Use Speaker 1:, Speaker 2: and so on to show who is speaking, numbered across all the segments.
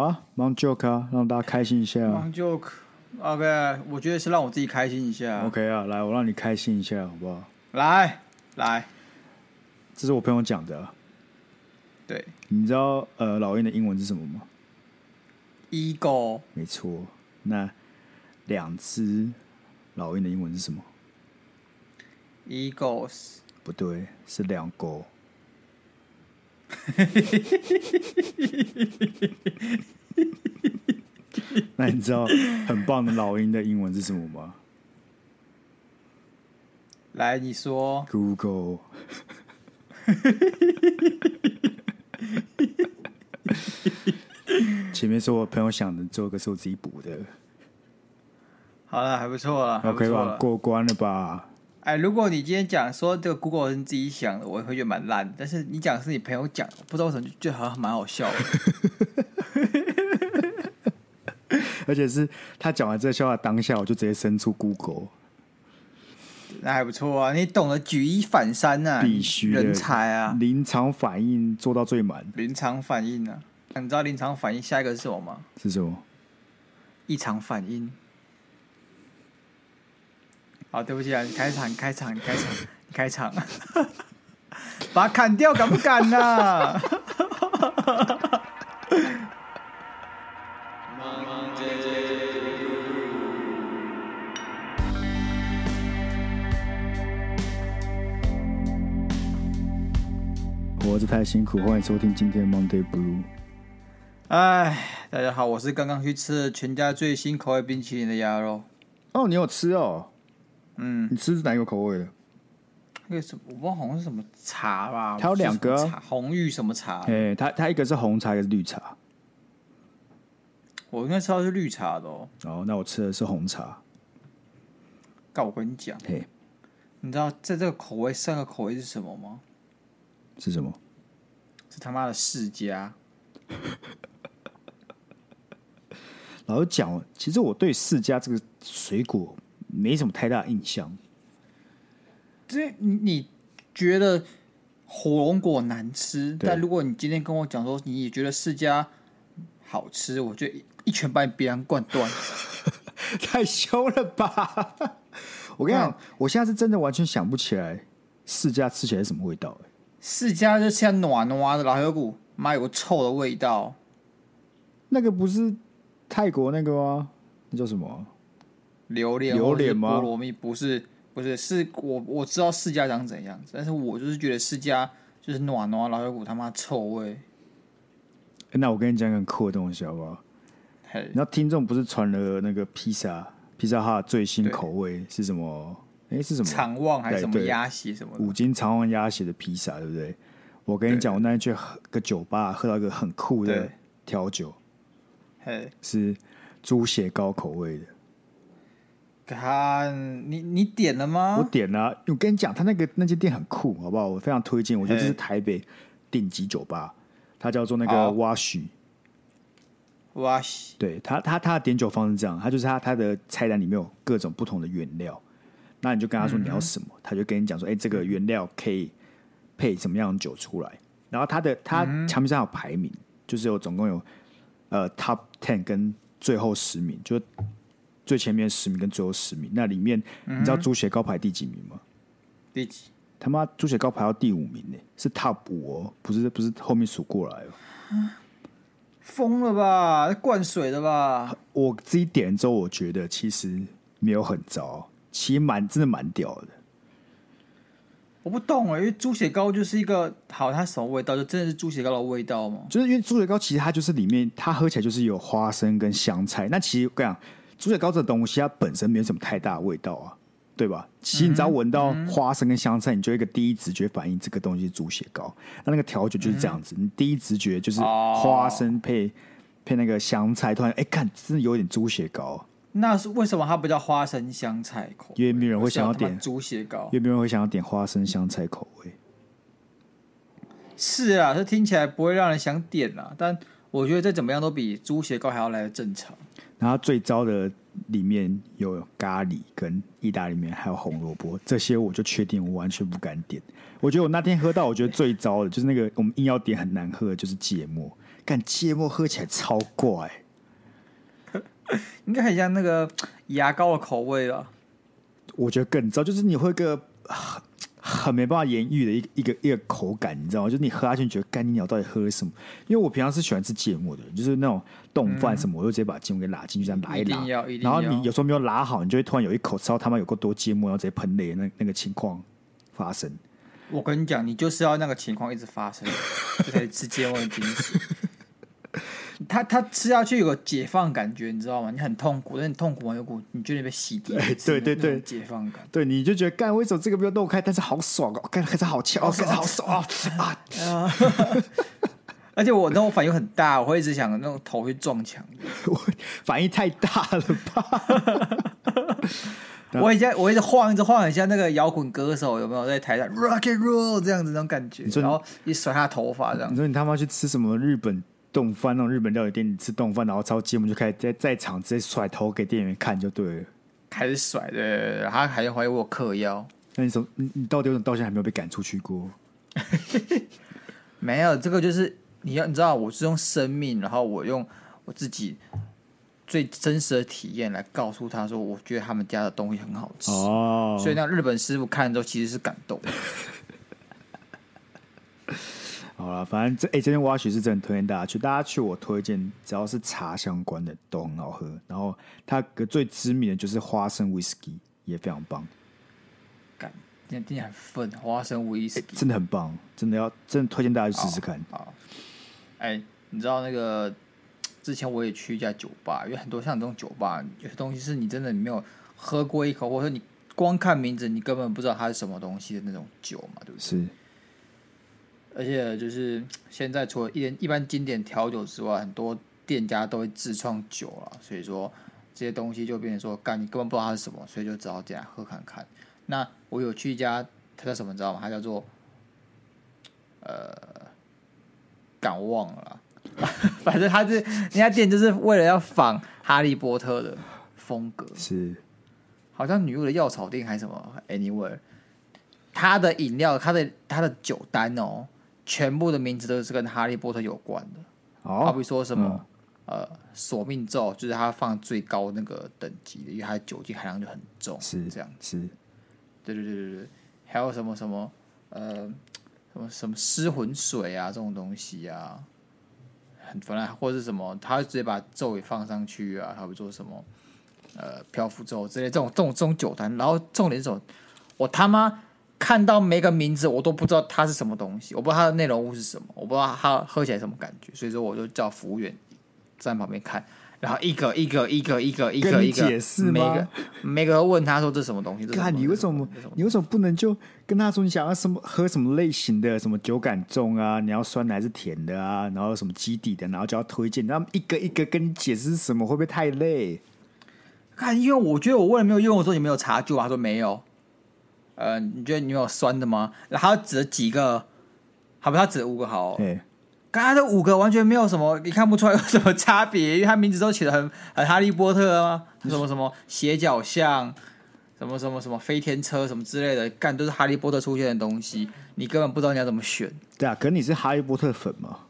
Speaker 1: 啊，Monk Joke 啊，让大家开心一下。
Speaker 2: Monk Joke，OK，、okay, 我觉得是让我自己开心一下。
Speaker 1: OK 啊，来，我让你开心一下，好不好？
Speaker 2: 来，来，
Speaker 1: 这是我朋友讲的。
Speaker 2: 对，
Speaker 1: 你知道呃老鹰的英文是什么吗
Speaker 2: ？Eagle。
Speaker 1: 没错，那两只老鹰的英文是什么
Speaker 2: ？Eagles。
Speaker 1: 不对，是两狗。那你知道很棒的老鹰的英文是什么吗？
Speaker 2: 来，你说。
Speaker 1: Google。前面是我朋友想的，做个是我自己补的。
Speaker 2: 好了，还不错了
Speaker 1: ，OK 吧？过关了吧？
Speaker 2: 哎，如果你今天讲说这个 Google 是你自己想的，我会觉得蛮烂。但是你讲是你朋友讲，不知道为什么就好像蛮好笑的。
Speaker 1: 而且是他讲完这个笑话当下，我就直接伸出 Google。
Speaker 2: 那还不错啊，你懂得举一反三啊，
Speaker 1: 必须
Speaker 2: 人才啊，
Speaker 1: 临场反应做到最满。
Speaker 2: 临场反应啊，你知道临场反应下一个是什么吗？
Speaker 1: 是什么？
Speaker 2: 异常反应。好，对不起啊，你开场，你开场，你开场，开场，把它砍掉，敢不敢呢、啊？
Speaker 1: 活着太辛苦，欢迎收听今天的 Monday Blue。
Speaker 2: 哎，大家好，我是刚刚去吃了全家最新口味冰淇淋的鸭肉。
Speaker 1: 哦，你有吃哦？
Speaker 2: 嗯，
Speaker 1: 你吃是哪一个口味的？
Speaker 2: 那个什么，我不知道好像是什么茶吧？
Speaker 1: 它有两个
Speaker 2: 红玉什么茶？
Speaker 1: 哎，它它一个是红茶，一个是绿茶。
Speaker 2: 我应该吃到是绿茶的哦。
Speaker 1: 哦，那我吃的是红茶。
Speaker 2: 告我跟你讲，
Speaker 1: 嘿，
Speaker 2: 你知道在这个口味三个口味是什么吗？
Speaker 1: 是什么？
Speaker 2: 是他妈的世家。
Speaker 1: 老实讲，其实我对世家这个水果没什么太大印象。
Speaker 2: 这你你觉得火龙果难吃，但如果你今天跟我讲说你也觉得世家好吃，我就一,一拳把你鼻梁灌断。
Speaker 1: 太凶了吧！我跟你讲，我现在是真的完全想不起来世家吃起来是什么味道。
Speaker 2: 世家就像暖暖的老黑骨，妈有个臭的味道。
Speaker 1: 那个不是泰国那个吗？那叫什么？
Speaker 2: 榴莲？
Speaker 1: 榴莲吗？
Speaker 2: 菠萝蜜？不是，不是，是我我知道释迦长怎样，但是我就是觉得释迦就是暖暖老有股他妈臭味。
Speaker 1: 欸，那我跟你讲个很酷的东西好不好？
Speaker 2: 嘿，
Speaker 1: 那听众不是传了那个披萨，披萨哈最新口味是什么？哎、欸，是什么？
Speaker 2: 长旺还是什么鸭血什么？
Speaker 1: 五斤长旺鸭血的披萨，对不对？我跟你讲，我那天去个酒吧喝到一个很酷的调酒，
Speaker 2: 嘿，
Speaker 1: 是猪血糕口味的。
Speaker 2: 看，你你点了吗？
Speaker 1: 我点了、啊。我跟你讲，他那个那间店很酷，好不好？我非常推荐。我觉得这是台北顶级酒吧，它叫做那个蛙许。
Speaker 2: 蛙许，
Speaker 1: 对他，他他的点酒方式是这样，他就是他他的菜单里面有各种不同的原料。那你就跟他说你要什么，嗯、他就跟你讲说，哎、欸，这个原料可以配什么样的酒出来。然后他的他墙壁上有排名，嗯、就是有总共有呃 top ten 跟最后十名，就最前面十名跟最后十名。那里面、嗯、你知道猪血糕排第几名吗？
Speaker 2: 第几？
Speaker 1: 他妈猪血糕排到第五名呢，是 top 五哦，不是不是后面数过来哦。
Speaker 2: 疯了吧？灌水的吧？
Speaker 1: 我自己点了之后，我觉得其实没有很糟。其实蛮真的蛮屌的，
Speaker 2: 我不懂哎，因为猪血糕就是一个好，它什么味道？就真的是猪血糕的味道吗？
Speaker 1: 就是因为猪血糕其实它就是里面它喝起来就是有花生跟香菜。那其实我跟你讲，猪血糕这东西它本身没有什么太大的味道啊，对吧？其实你只要闻到花生跟香菜，你就一个第一直觉反应这个东西是猪血糕。那那个调酒就是这样子，你第一直觉就是花生配配那个香菜，突然哎看，真的有点猪血糕。
Speaker 2: 那是为什么它不叫花生香菜口味？
Speaker 1: 因为没有人会想要点
Speaker 2: 猪血糕，
Speaker 1: 因为没有人会想要点花生香菜口味。
Speaker 2: 是啊，这听起来不会让人想点啊。但我觉得再怎么样都比猪血糕还要来的正常。
Speaker 1: 然后最糟的里面有咖喱跟意大利面，还有红萝卜，这些我就确定我完全不敢点。我觉得我那天喝到，我觉得最糟的就是那个我们硬要点很难喝的，就是芥末。但芥末喝起来超怪，
Speaker 2: 应该很像那个牙膏的口味吧？
Speaker 1: 我觉得更糟，就是你会个。很没办法言喻的一个一个一个口感，你知道吗？就是你喝下去，你觉得干你鸟到底喝了什么？因为我平常是喜欢吃芥末的，就是那种冻饭什么，我就直接把芥末给拉进去，这样拉一拉。
Speaker 2: 一
Speaker 1: 然后你有时候没有拉好，你就会突然有一口吃到他妈有够多芥末，然后直接喷泪，那那个情况发生。
Speaker 2: 我跟你讲，你就是要那个情况一直发生，这才是吃芥末的精髓。他他吃下去有个解放感觉，你知道吗？你很痛苦，但你痛苦完有股你觉得你被洗涤，
Speaker 1: 对对对，
Speaker 2: 解放感。
Speaker 1: 对，你就觉得干，为什么这个没有弄开？但是好爽哦，干，还是好翘，干，好爽 啊！啊！
Speaker 2: 而且我那种反应很大，我会一直想那种头去撞墙。
Speaker 1: 我反应太大了吧？
Speaker 2: 我一下我一直晃，一直晃，很像那个摇滚歌手有没有在台上 rock and roll 这样子那种感觉？然后一甩下头发这样。
Speaker 1: 你说你他妈去吃什么日本？丼饭那种日本料理店，你吃冻饭，然后超激我们就开始在在场直接甩头给店员看就对了，
Speaker 2: 开始甩，对对对，他还怀疑我嗑药。
Speaker 1: 那你说你你到底有什么到现在还没有被赶出去过？
Speaker 2: 没有，这个就是你要你知道，我是用生命，然后我用我自己最真实的体验来告诉他说，我觉得他们家的东西很好吃哦。所以那日本师傅看了之后其实是感动。
Speaker 1: 好了，反正这哎，这边挖掘是真的推荐大家去，大家去我推荐，只要是茶相关的都很好喝。然后它个最知名的就是花生威士忌，也非常棒。
Speaker 2: 感，今天很分花生威士忌，
Speaker 1: 真的很棒，真的要真的推荐大家去试试看。
Speaker 2: 好，哎，你知道那个之前我也去一家酒吧，因为很多像这种酒吧，有些东西是你真的你没有喝过一口，或者说你光看名字，你根本不知道它是什么东西的那种酒嘛，对不对？
Speaker 1: 是。
Speaker 2: 而且就是现在，除了一一般经典调酒之外，很多店家都会自创酒了，所以说这些东西就变成说，干你根本不知道它是什么，所以就只好进来喝看看。那我有去一家，它叫什么，你知道吗？它叫做呃，敢忘了啦，反正它是那家店，就是为了要仿哈利波特的风格，
Speaker 1: 是
Speaker 2: 好像女巫的药草店还是什么？Anyway，它的饮料，它的它的酒单哦。全部的名字都是跟哈利波特有关的，哦、好比说什么、嗯、呃索命咒，就是他放最高那个等级的，因为它的酒精含量就很重，
Speaker 1: 是
Speaker 2: 这样，
Speaker 1: 是，
Speaker 2: 对对对对对，还有什么什么呃什么什么失魂水啊这种东西啊，很反正或者是什么，他直接把咒也放上去啊，好比说什么呃漂浮咒之类这种这种这种酒坛，然后重点是什么，我他妈。看到每个名字，我都不知道它是什么东西，我不知道它的内容物是什么，我不知道它喝起来什么感觉，所以说我就叫服务员站旁边看，然后一个一个一个一个一个一个
Speaker 1: 解释，
Speaker 2: 每个每个问他说这是什么东西？看
Speaker 1: 你为什么你为什么不能就跟他说你想要什么喝什么类型的，什么酒感重啊，你要酸的还是甜的啊，然后什么基底的，然后就要推荐，然后一个一个跟你解释是什么，会不会太累？
Speaker 2: 看，因为我觉得我问了没有用，我说你没有茶具，他说没有。呃，你觉得你有酸的吗？然后他指了几个，好不？他指了五个好，对，刚才这五个完全没有什么，你看不出来有什么差别，因为他名字都起得很很哈利波特啊，什么什么斜角巷，什么什么什么飞天车什么之类的，干都是哈利波特出现的东西，你根本不知道你要怎么选。
Speaker 1: 对啊，可是你是哈利波特粉吗？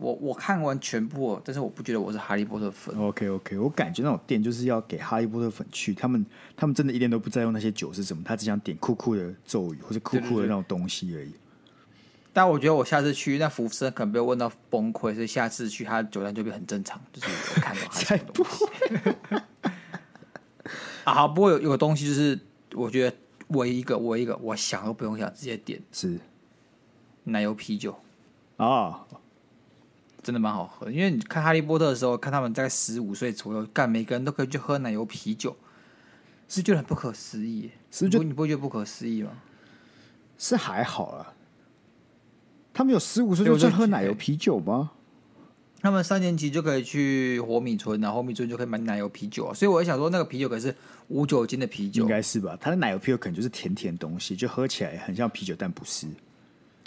Speaker 2: 我我看完全部，但是我不觉得我是哈利波特粉。
Speaker 1: OK OK，我感觉那种店就是要给哈利波特粉去，他们他们真的一点都不在乎那些酒是什么，他只想点酷酷的咒语或者酷酷的那种东西而已。对对对，
Speaker 2: 但我觉得我下次去，那服务生可能被我问到崩溃，所以下次去他的酒单就会很正常，就是我看到他什么东西。啊，好，不过有有个东西就是我觉得我一一个我一一个我想都不用想直接点
Speaker 1: 是
Speaker 2: 奶油啤酒
Speaker 1: 啊。哦
Speaker 2: 真的蛮好喝，因为你看《哈利波特》的时候，看他们在十五岁左右，干每个人都可以去喝奶油啤酒，是觉得很不可思议。是就你不会觉得不可思议吗？
Speaker 1: 是还好啦。他们有十五岁就在喝奶油啤酒吗？
Speaker 2: 他们三年级就可以去活米村，然后活米村就可以买奶油啤酒啊。所以我也想说，那个啤酒可是无酒精的啤酒，
Speaker 1: 应该是吧？它的奶油啤酒可能就是甜甜的东西，就喝起来很像啤酒，但不是。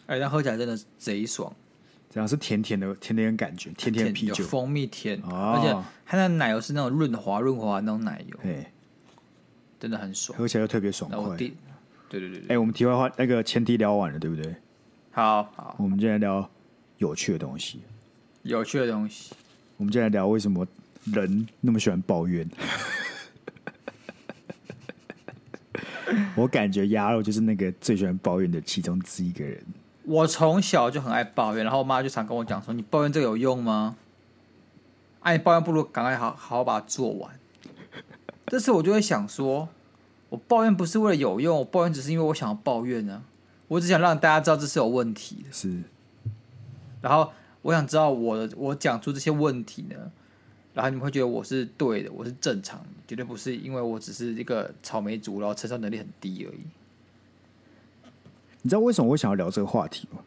Speaker 2: 哎，但喝起来真的贼爽。
Speaker 1: 这样是甜甜的，甜甜的感觉，甜甜的啤酒，
Speaker 2: 蜂蜜甜，哦、而且它那奶油是那种润滑润滑的那种奶油，
Speaker 1: 对，
Speaker 2: 真的很爽，
Speaker 1: 喝起来又特别爽快。
Speaker 2: 对对对对，
Speaker 1: 哎、欸，我们题外话，那个前提聊完了，对不对？
Speaker 2: 好好，
Speaker 1: 我们今天聊有趣的东西。
Speaker 2: 有趣的东西。
Speaker 1: 我们今天来聊为什么人那么喜欢抱怨。我感觉鸭肉就是那个最喜欢抱怨的其中之一个人。
Speaker 2: 我从小就很爱抱怨，然后我妈就常跟我讲说：“你抱怨这个有用吗？哎、啊，你抱怨不如赶快好好好把它做完。” 这次我就会想说，我抱怨不是为了有用，我抱怨只是因为我想要抱怨呢、啊。我只想让大家知道这是有问题的。
Speaker 1: 是。
Speaker 2: 然后我想知道我的我讲出这些问题呢，然后你们会觉得我是对的，我是正常的，绝对不是因为我只是一个草莓族，然后承受能力很低而已。
Speaker 1: 你知道为什么我想要聊这个话题吗？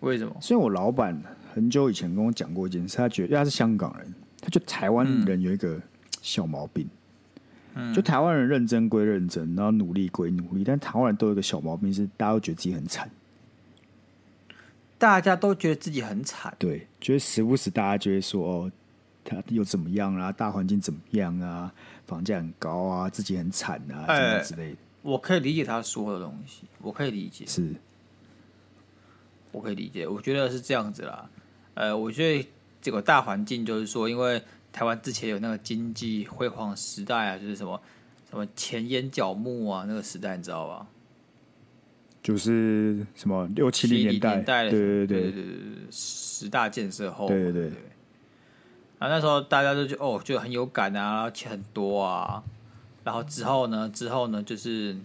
Speaker 2: 为什么？
Speaker 1: 所以我老板很久以前跟我讲过一件事，他觉得因为他是香港人，他觉得台湾人有一个小毛病，嗯、就台湾人认真归认真，然后努力归努力，但台湾人都有一个小毛病，是大家都觉得自己很惨。
Speaker 2: 大家都觉得自己很惨，
Speaker 1: 对，就是时不时大家就会说哦，他又怎么样啊？大环境怎么样啊？房价很高啊，自己很惨啊，什么之类的。
Speaker 2: 我可以理解他说的东西，我可以理解，
Speaker 1: 是，
Speaker 2: 我可以理解。我觉得是这样子啦，呃，我觉得这个大环境就是说，因为台湾之前有那个经济辉煌时代啊，就是什么什么钱淹脚目啊，那个时代你知道吧？
Speaker 1: 就是什么六七零年代，
Speaker 2: 年代的
Speaker 1: 对对对，
Speaker 2: 对对对，十大建设
Speaker 1: 后，对对
Speaker 2: 对，啊，那时候大家都觉哦，就很有感啊，钱很多啊。然后之后呢？之后呢？就是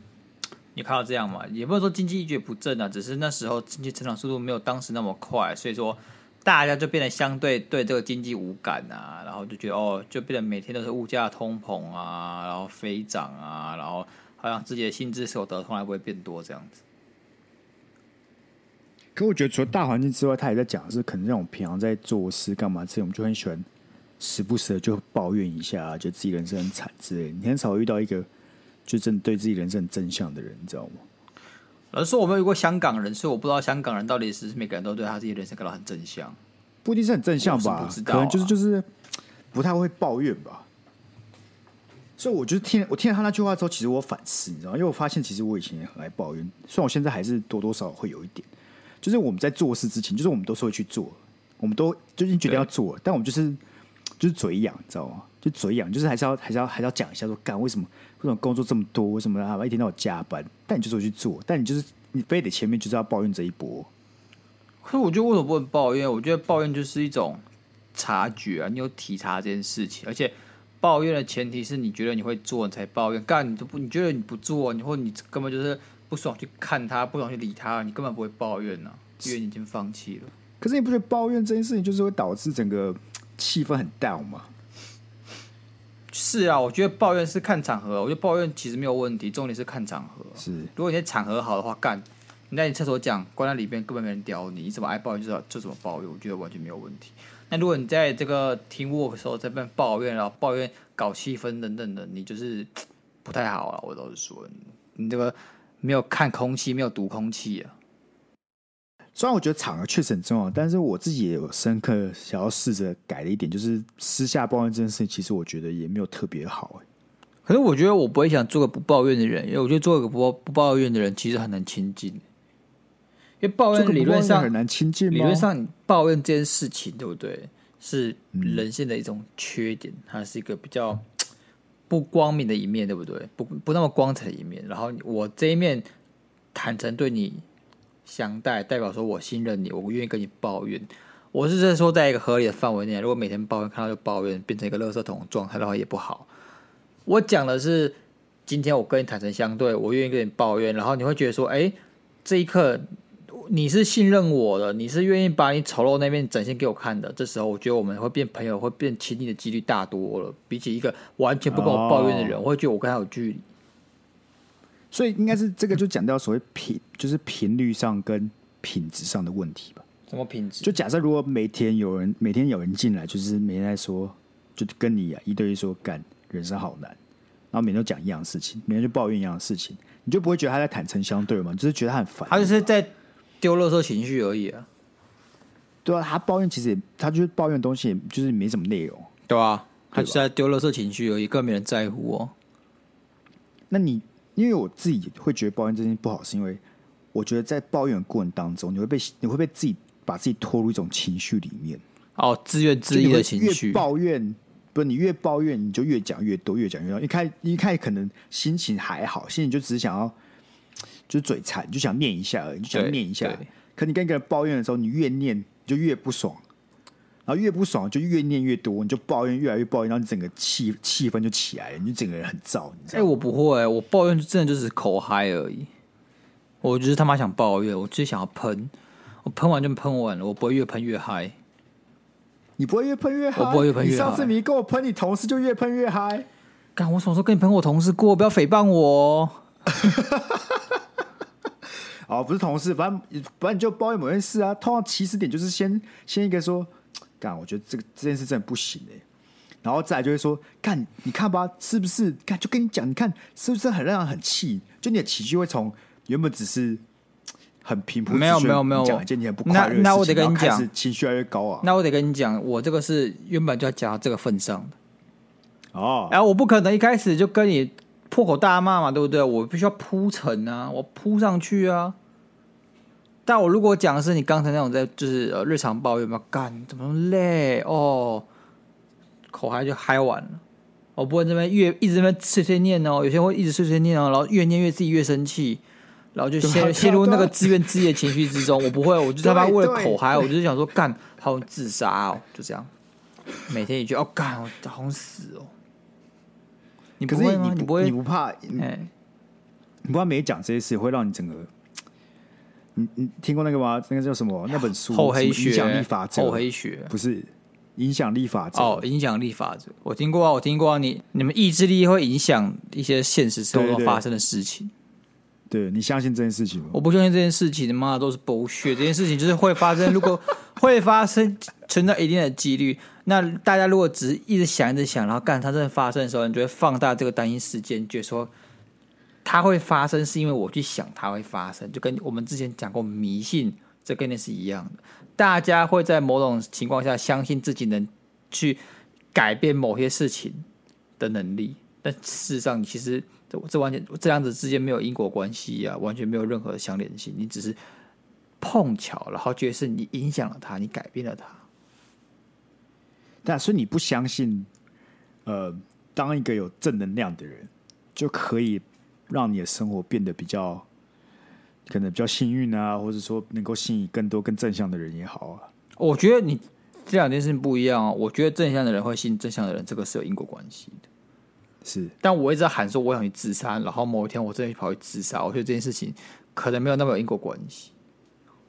Speaker 2: 你看到这样嘛？也不是说经济一蹶不振啊，只是那时候经济成长速度没有当时那么快，所以说大家就变得相对对这个经济无感啊，然后就觉得哦，就变得每天都是物价通膨啊，然后飞涨啊，然后好像自己的薪资所得从来不会变多这样子。
Speaker 1: 可我觉得除了大环境之外，他也在讲是可能让我们平常在做事干嘛，这种就很喜欢。时不时的就抱怨一下，觉得自己人生很惨之类。你很少遇到一个就真对自己人生很正向的人，你知道吗？
Speaker 2: 老实说，我没有遇过香港人，所以我不知道香港人到底是每个人都对他自己人生感到很正向。
Speaker 1: 不一定是很正向吧？啊、可能就是就是不太会抱怨吧。所以我就听我听了他那句话之后，其实我反思，你知道吗？因为我发现其实我以前也很爱抱怨，虽然我现在还是多多少少会有一点。就是我们在做事之前，就是我们都是会去做，我们都就已经决定要做，但我们就是。就是嘴痒，你知道吗？就嘴痒，就是还是要还是要还是要讲一下说，干为什么为什么工作这么多？为什么啊一天到晚加班？但你就是会去做，但你就是你非得前面就是要抱怨这一波。
Speaker 2: 可是我觉得为什么不能抱怨？我觉得抱怨就是一种察觉啊，你有体察这件事情，而且抱怨的前提是你觉得你会做，你才抱怨。干你都不，你觉得你不做，你或你根本就是不爽去看他，不爽去理他，你根本不会抱怨呢、啊，因为你已经放弃了。
Speaker 1: 可是你不觉得抱怨这件事情就是会导致整个？气氛很 down 嘛？
Speaker 2: 是啊，我觉得抱怨是看场合。我觉得抱怨其实没有问题，重点是看场合。
Speaker 1: 是，
Speaker 2: 如果你场合好的话，干你在你厕所讲，关在里边根本没人屌你，你怎么爱抱怨就就怎么抱怨，我觉得完全没有问题。那如果你在这个听 work 的时候在那边抱怨，然后抱怨搞气氛等等的，你就是不太好啊。我都是说，你这个没有看空气，没有读空气啊。
Speaker 1: 虽然我觉得场合确实很重要，但是我自己也有深刻想要试着改的一点，就是私下抱怨这件事情，其实我觉得也没有特别好。哎，
Speaker 2: 可是我觉得我不会想做个不抱怨的人，因为我觉得做个不不抱怨的人其实很难亲近。因为抱怨理论上
Speaker 1: 很难亲近，
Speaker 2: 理论上你抱怨这件事情，对不对？是人性的一种缺点，它是一个比较不光明的一面，对不对？不不那么光彩的一面。然后我这一面坦诚对你相待代表说，我信任你，我愿意跟你抱怨。我是在说，在一个合理的范围内，如果每天抱怨，看到就抱怨，变成一个垃圾桶状态的话，也不好。我讲的是，今天我跟你坦诚相对，我愿意跟你抱怨，然后你会觉得说，哎，这一刻你是信任我的，你是愿意把你丑陋那面展现给我看的。这时候，我觉得我们会变朋友，会变亲密的几率大多了。比起一个完全不跟我抱怨的人，哦、我会觉得我跟他有距离。
Speaker 1: 所以应该是这个，就讲到所谓频，就是频率上跟品质上的问题吧。
Speaker 2: 什么品质？
Speaker 1: 就假设如果每天有人，每天有人进来，就是每天在说，就跟你啊一对一说干人生好难，然后每天都讲一样的事情，每天就抱怨一样的事情，你就不会觉得他在坦诚相对吗？就是觉得他很烦，
Speaker 2: 他就是在丢垃圾情绪而已啊。
Speaker 1: 对啊，他抱怨其实也他就是抱怨的东西，就是没什么内容，
Speaker 2: 对啊，他就是在丢垃圾情绪而已，更没人在乎哦。
Speaker 1: 那你？因为我自己会觉得抱怨这件事不好，是因为我觉得在抱怨的过程当中，你会被你会被自己把自己拖入一种情绪里面。
Speaker 2: 哦，自怨自艾的情绪，
Speaker 1: 越抱怨不是，你越抱怨，你就越讲越多，越讲越多。一开一开可能心情还好，心里就只是想要就是嘴馋，就想念一下而已，就想念一下。可你跟一个人抱怨的时候，你越念你就越不爽，然后越不爽就越念越多，你就抱怨越来越抱怨，然后你整个气气氛就起来了，你就整个人很燥。
Speaker 2: 哎、欸，我不会，我抱怨真的就是口嗨而已。我就是他妈想抱怨，我就是想要喷，我喷完就喷完了，我不会越喷越嗨。
Speaker 1: 你不会越喷越嗨？
Speaker 2: 我不会越喷越嗨。
Speaker 1: 你上次你跟我喷你同事就越喷越嗨。
Speaker 2: 干，我什么时候跟你喷我同事过？不要诽谤我。
Speaker 1: 哦，不是同事，反正反正你就抱怨某件事啊。通常起始点就是先先一个说，干，我觉得这个这件事真的不行哎。然后再来就会说，干，你看吧，是不是？干，就跟你讲，你看是不是很让人很气？就你的情绪会从原本只是很平铺，
Speaker 2: 没有没有没有
Speaker 1: 讲一件你很不快乐
Speaker 2: 那那我得跟你讲，
Speaker 1: 情绪越来越高啊。
Speaker 2: 那我得跟你讲，我这个是原本就要讲到这个份上的
Speaker 1: 哦。
Speaker 2: 然后我不可能一开始就跟你破口大骂嘛，对不对？我必须要铺陈啊，我铺上去啊。但我如果讲的是你刚才那种在就是呃日常抱怨嘛，干怎么累哦，口嗨就嗨完了，我不会这边越一直在那边碎碎念哦，有些人会一直碎碎念哦，然后越念越自己越生气，然后就陷陷入那个自怨自艾的情绪之中。我不会，我就他妈为了口嗨，我就是想说干好自杀哦，就这样，每天一句哦干我好想死哦。你不会吗？你不会？
Speaker 1: 你不怕？哎，你不怕没讲这些事会让你整个。你你听过那个吗？那个叫什么？那本书《
Speaker 2: 厚黑学
Speaker 1: 影响力法则》？
Speaker 2: 厚黑学
Speaker 1: 不是影响力法则
Speaker 2: 哦，影响力法则。我听过啊，我听过啊。你你们意志力会影响一些现实生活中发生的事情。
Speaker 1: 对，你相信这件事情吗？
Speaker 2: 我不相信这件事情，妈的都是 bullshit。这件事情就是会发生，如果 会发生，存在一定的几率。那大家如果只是一直想，一直想，然后干它真的发生的时候，你就会放大这个单一事件，觉得说。它会发生，是因为我去想它会发生，就跟我们之前讲过迷信这概念是一样的。大家会在某种情况下相信自己能去改变某些事情的能力，但事实上，其实这这完全这样子之间没有因果关系啊，完全没有任何的相连性。你只是碰巧，然后觉得是你影响了他，你改变了他。
Speaker 1: 但是你不相信，呃，当一个有正能量的人就可以。让你的生活变得比较可能比较幸运啊，或者说能够吸引更多更正向的人也好啊。
Speaker 2: 我觉得你这两件事情不一样啊。我觉得正向的人会吸引正向的人，这个是有因果关系的。
Speaker 1: 是，
Speaker 2: 但我一直在喊说我想去自杀，然后某一天我真的跑去自杀。我觉得这件事情可能没有那么有因果关系。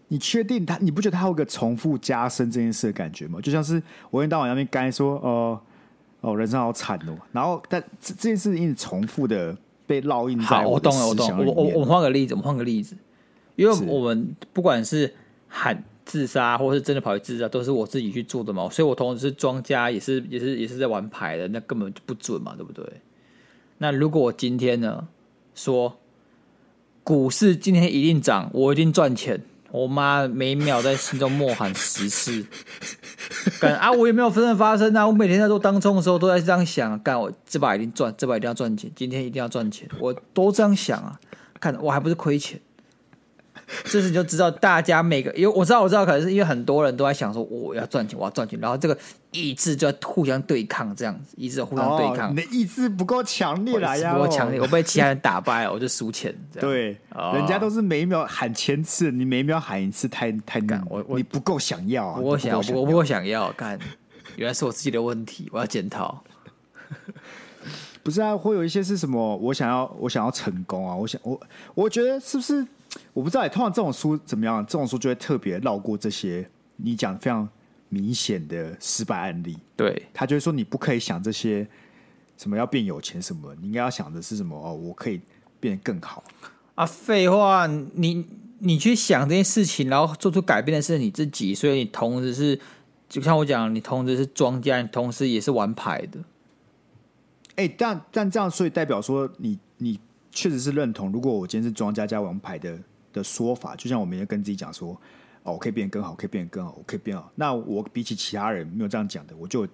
Speaker 1: 你确定他？你不觉得他有个重复加深这件事的感觉吗？就像是我一天到晚那边该说哦哦，人生好惨哦，然后但这这件事情一直重复的。被烙印在我，
Speaker 2: 我懂了，我懂了。我我我换个例子，我们换个例子，因为我们不管是喊自杀，或是真的跑去自杀，都是我自己去做的嘛。所以我同时是庄家，也是也是也是在玩牌的，那根本就不准嘛，对不对？那如果我今天呢说股市今天一定涨，我一定赚钱。我妈每秒在心中默喊十次，干啊！我也没有真的发生啊！我每天在做当冲的时候都在这样想，干我这把一定赚，这把一定要赚钱，今天一定要赚钱，我都这样想啊！看我还不是亏钱。这时你就知道，大家每个，因为我知道，我知道，可能是因为很多人都在想说，我要赚钱，我要赚钱，然后这个意志就要互相对抗，这样子，意志互相对抗。
Speaker 1: 哦、你的意志不够强烈了呀，
Speaker 2: 不够强烈，我被其他人打败了，我就输钱。
Speaker 1: 对、哦，人家都是每一秒喊千次，你每一秒喊一次太，太太难，我我你不够想要啊，
Speaker 2: 我想，我不够想要，干，原来是我自己的问题，我要检讨。
Speaker 1: 不是啊，会有一些是什么？我想要，我想要成功啊！我想，我我觉得是不是？我不知道，通常这种书怎么样？这种书就会特别绕过这些你讲非常明显的失败案例。
Speaker 2: 对，
Speaker 1: 他就会说你不可以想这些什么要变有钱什么，你应该要想的是什么？哦，我可以变得更好
Speaker 2: 啊！废话，你你去想这件事情，然后做出改变的是你自己，所以你同时是就像我讲，你同时是庄家，你同时也是玩牌的。
Speaker 1: 哎、欸，但但这样，所以代表说你你。确实是认同。如果我今天是庄家加王牌的的说法，就像我每天跟自己讲说：“哦，我可以变得更好，可以变得更好，我可以变好。”那我比起其他人没有这样讲的，我就比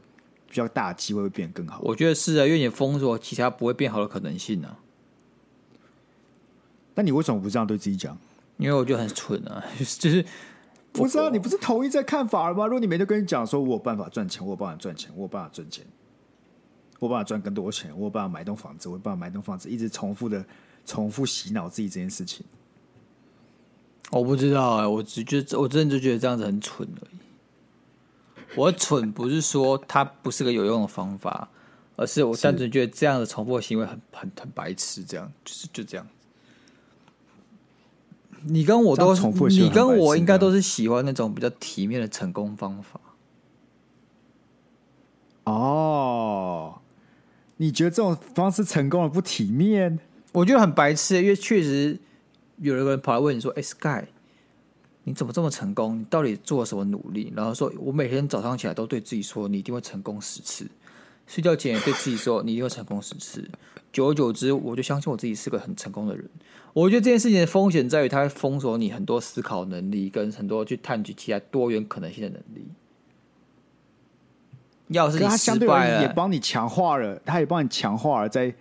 Speaker 1: 较大的机会会变得更好。
Speaker 2: 我觉得是啊，因为你封锁其他不会变好的可能性呢、啊。
Speaker 1: 那你为什么不这样对自己讲？
Speaker 2: 因为我觉得很蠢啊，就是。
Speaker 1: 不是啊，你不是同意这看法了吗？如果你每天跟你讲说，我有办法赚钱，我有办法赚钱，我有办法赚钱，我有办法赚更多钱，我有办法买栋房子，我有办法买栋房子，一直重复的重复洗脑自己这件事情。
Speaker 2: 我不知道哎、欸，我只觉得我真的就觉得这样子很蠢而已。我蠢不是说它不是个有用的方法，而是我单纯觉得这样的重复的行为很很很白痴，这样就是就这样。你跟我都重复，你跟我应该都是喜欢那种比较体面的成功方法。
Speaker 1: 哦，你觉得这种方式成功了不体面？
Speaker 2: 我觉得很白痴，因为确实有一个人跑来问你说：“哎，Sky。”你怎么这么成功？你到底做了什么努力？然后说，我每天早上起来都对自己说，你一定会成功十次；睡觉前也对自己说，你一定会成功十次。久而久之，我就相信我自己是个很成功的人。我觉得这件事情的风险在于，它会封锁你很多思考能力，跟很多去探取其他多元可能性的能力。要是你失败了，
Speaker 1: 也帮你强化了，他也帮你强化了在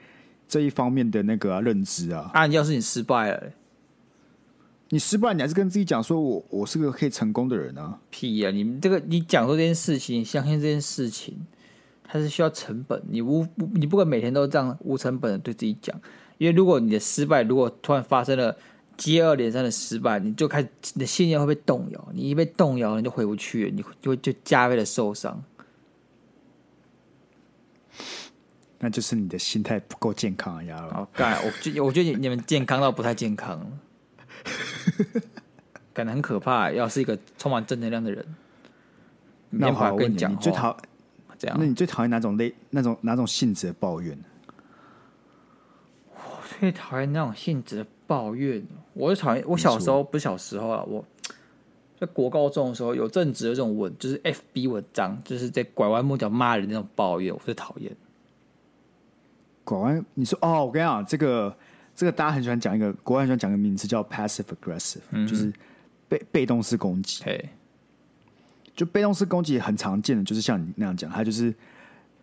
Speaker 1: 这一方面的那个、啊、认知啊。
Speaker 2: 啊，要是你失败了。
Speaker 1: 你失败，你还是跟自己讲说我我是个可以成功的人啊？
Speaker 2: 屁呀、啊！你们这个你讲说这件事情，相信这件事情，它是需要成本。你无你不管每天都这样无成本的对自己讲，因为如果你的失败，如果突然发生了接二连三的失败，你就开始你的信念会被动摇。你一被动摇，你就回不去了，你就会就加倍的受伤。
Speaker 1: 那就是你的心态不够健康呀！
Speaker 2: 好干，我觉我觉得你你们健康到不太健康了。感觉很可怕。要是一个充满正能量的人，
Speaker 1: 那我跟你讲，你最讨
Speaker 2: 这样？
Speaker 1: 那你最讨厌哪种类、那种哪种性质的抱怨？
Speaker 2: 我最讨厌那种性质的抱怨。我就讨厌。我小时候不是小时候啊，我在国高中的时候有正直的这种文，就是 FB 文章，就是在拐弯抹角骂人那种抱怨，我最讨厌。
Speaker 1: 拐弯？你说哦，我跟你讲这个。这个大家很喜欢讲一个，国外很喜欢讲一个名词叫 passive aggressive，、嗯、就是被被动式攻
Speaker 2: 击。
Speaker 1: 就被动式攻击很常见的，就是像你那样讲，他就是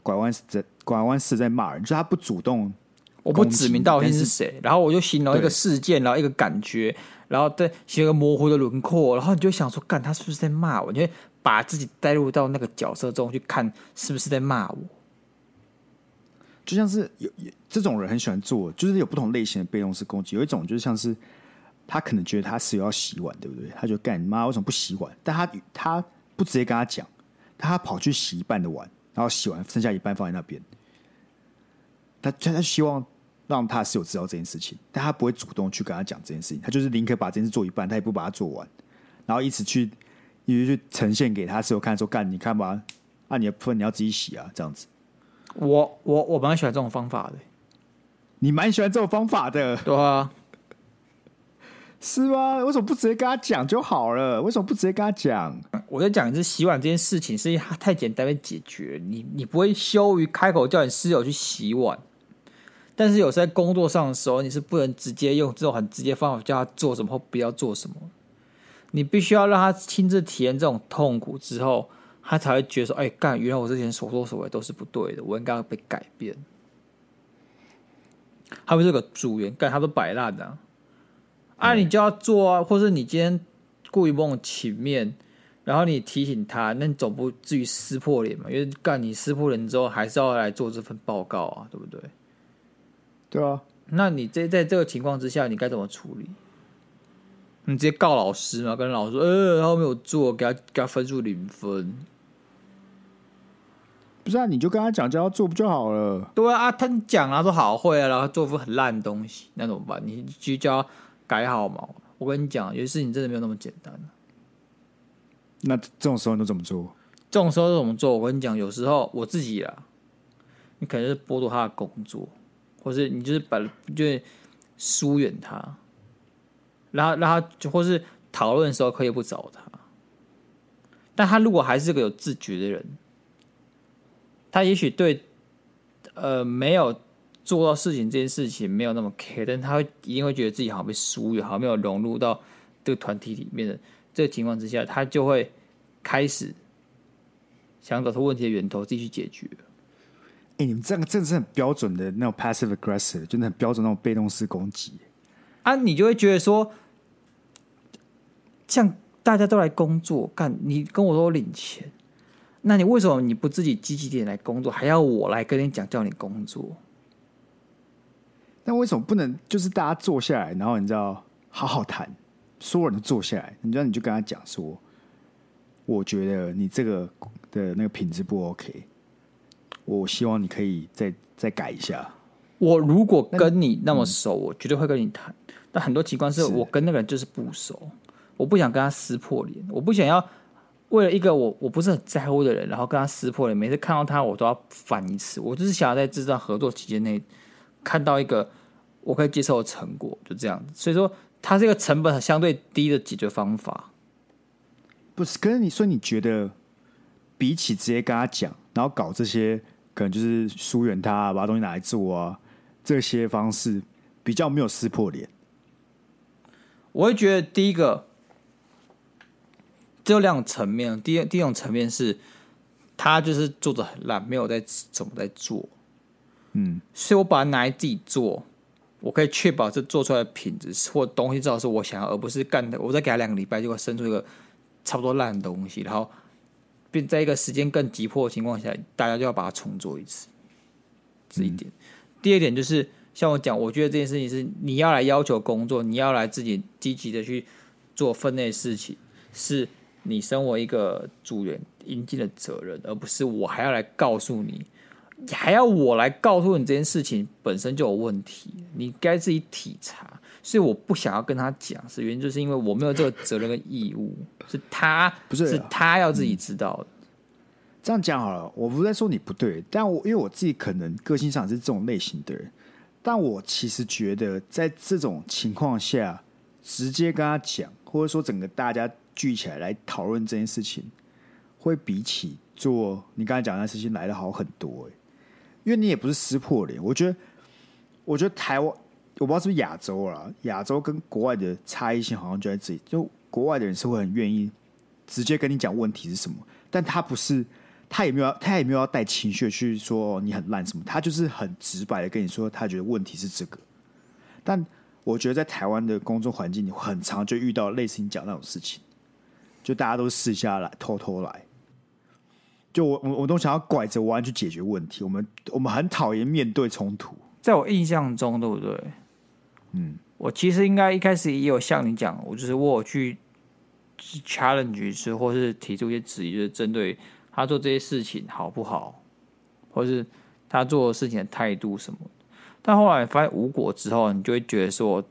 Speaker 1: 拐弯在拐弯式在骂人，就是他不主动，
Speaker 2: 我不指名道姓是
Speaker 1: 谁，
Speaker 2: 然后我就形容一个事件，然后一个感觉，然后再写个模糊的轮廓，然后你就想说，干他是不是在骂我？你会把自己带入到那个角色中去看，是不是在骂我？
Speaker 1: 就像是有有这种人很喜欢做，就是有不同类型的被动式攻击。有一种就是像是他可能觉得他室友要洗碗，对不对？他就干你妈为什么不洗碗？但他他不直接跟他讲，他跑去洗一半的碗，然后洗完剩下一半放在那边。他他他希望让他室友知道这件事情，但他不会主动去跟他讲这件事情。他就是宁可把这件事做一半，他也不把它做完，然后一直去一直去呈现给他室友看，说干你看吧，啊你的分你要自己洗啊，这样子。
Speaker 2: 我我我蛮喜欢这种方法的，
Speaker 1: 你蛮喜欢这种方法的，
Speaker 2: 对啊，
Speaker 1: 是吗？为什么不直接跟他讲就好了？为什么不直接跟他讲？
Speaker 2: 我在讲，就是洗碗这件事情，是因为它太简单被解决，你你不会羞于开口叫你室友去洗碗，但是有时候在工作上的时候，你是不能直接用这种很直接方法叫他做什么或不要做什么，你必须要让他亲自体验这种痛苦之后。他才会觉得说：“哎，干！原来我之前所作所为都是不对的，我应该要被改变。”他不是个组员，干他都摆烂的啊！啊，你就要做啊，或是你今天故意不用请面，然后你提醒他，那你总不至于撕破脸嘛？因为干你撕破脸之后，还是要来做这份报告啊，对不对？
Speaker 1: 对啊。
Speaker 2: 那你这在这个情况之下，你该怎么处理？你直接告老师嘛？跟老师说：“呃，他没有做，给他给他分数零分。”
Speaker 1: 不是啊，你就跟他讲，叫他做不就好了？
Speaker 2: 对啊，他讲啊，说好会啊，然后做副很烂的东西，那怎么办？你就叫他改好嘛。我跟你讲，有些事情真的没有那么简单。
Speaker 1: 那这种时候你都怎么做？
Speaker 2: 这种时候怎么做？我跟你讲，有时候我自己啊，你可能是剥夺他的工作，或是你就是把就疏远他，然后让他或是讨论的时候可以不找他，但他如果还是个有自觉的人。他也许对，呃，没有做到事情这件事情没有那么 care，但他会一定会觉得自己好像被疏远，好像没有融入到这个团体里面的这个情况之下，他就会开始想找出问题的源头，自己去解决。
Speaker 1: 哎、欸，你们这个真的是很标准的那种 passive aggressive，真的很标准那种被动式攻击。
Speaker 2: 啊，你就会觉得说，像大家都来工作干，你跟我说领钱，那你为什么你不自己积极点来工作，还要我来跟你讲叫你工作？
Speaker 1: 那为什么不能就是大家坐下来，然后你知道好好谈，所有人都坐下来，你知道你就跟他讲说，我觉得你这个的那个品质不 OK，我希望你可以再再改一下。
Speaker 2: 我如果跟你那么熟，我绝对会跟你谈。但很多情况是我跟那个人就是不熟。我不想跟他撕破脸，我不想要为了一个我我不是很在乎的人，然后跟他撕破脸。每次看到他，我都要反一次。我就是想要在这段合作期间内看到一个我可以接受的成果，就这样子。所以说，它是一个成本相对低的解决方法。
Speaker 1: 不是，可是你说你觉得比起直接跟他讲，然后搞这些可能就是疏远他，把东西拿来做啊，这些方式比较没有撕破脸。
Speaker 2: 我会觉得第一个。只有两种层面，第一第一种层面是，他就是做的很烂，没有在怎么在做，嗯，所以我把它拿来自己做，我可以确保这做出来的品质或东西至少是我想要，而不是干的。我再给他两个礼拜，就会生出一个差不多烂的东西，然后并在一个时间更急迫的情况下，大家就要把它重做一次，这一点。嗯、第二点就是，像我讲，我觉得这件事情是你要来要求工作，你要来自己积极的去做分内事情，是。你身为一个组员应尽的责任，而不是我还要来告诉你，还要我来告诉你这件事情本身就有问题，你该自己体察。所以我不想要跟他讲，是原因就是因为我没有这个责任跟义务，是他
Speaker 1: 不是
Speaker 2: 是他要自己知道的。
Speaker 1: 嗯，这样讲好了，我不是在说你不对，但我因为我自己可能个性上是这种类型的人，但我其实觉得在这种情况下，直接跟他讲，或者说整个大家。聚起来来讨论这件事情，会比起做你刚才讲的事情来的好很多。因为你也不是撕破脸。我觉得，我觉得台湾，我不知道是不是亚洲啦，亚洲跟国外的差异性好像就在这里。就国外的人是会很愿意直接跟你讲问题是什么，但他不是，他也没有，他也没有要带情绪去说你很烂什么，他就是很直白的跟你说，他觉得问题是这个。但我觉得在台湾的工作环境里，很常就遇到类似你讲那种事情。就大家都私下来，偷偷来。就我我我都想要拐着弯去解决问题。我们我们很讨厌面对冲突。
Speaker 2: 在我印象中，对不对？嗯，我其实应该一开始也有像你讲，我就是我有去 challenge 是，或是提出一些质疑，就是针对他做这些事情好不好，或是他做事情的态度什么。但后来发现无果之后，你就会觉得说，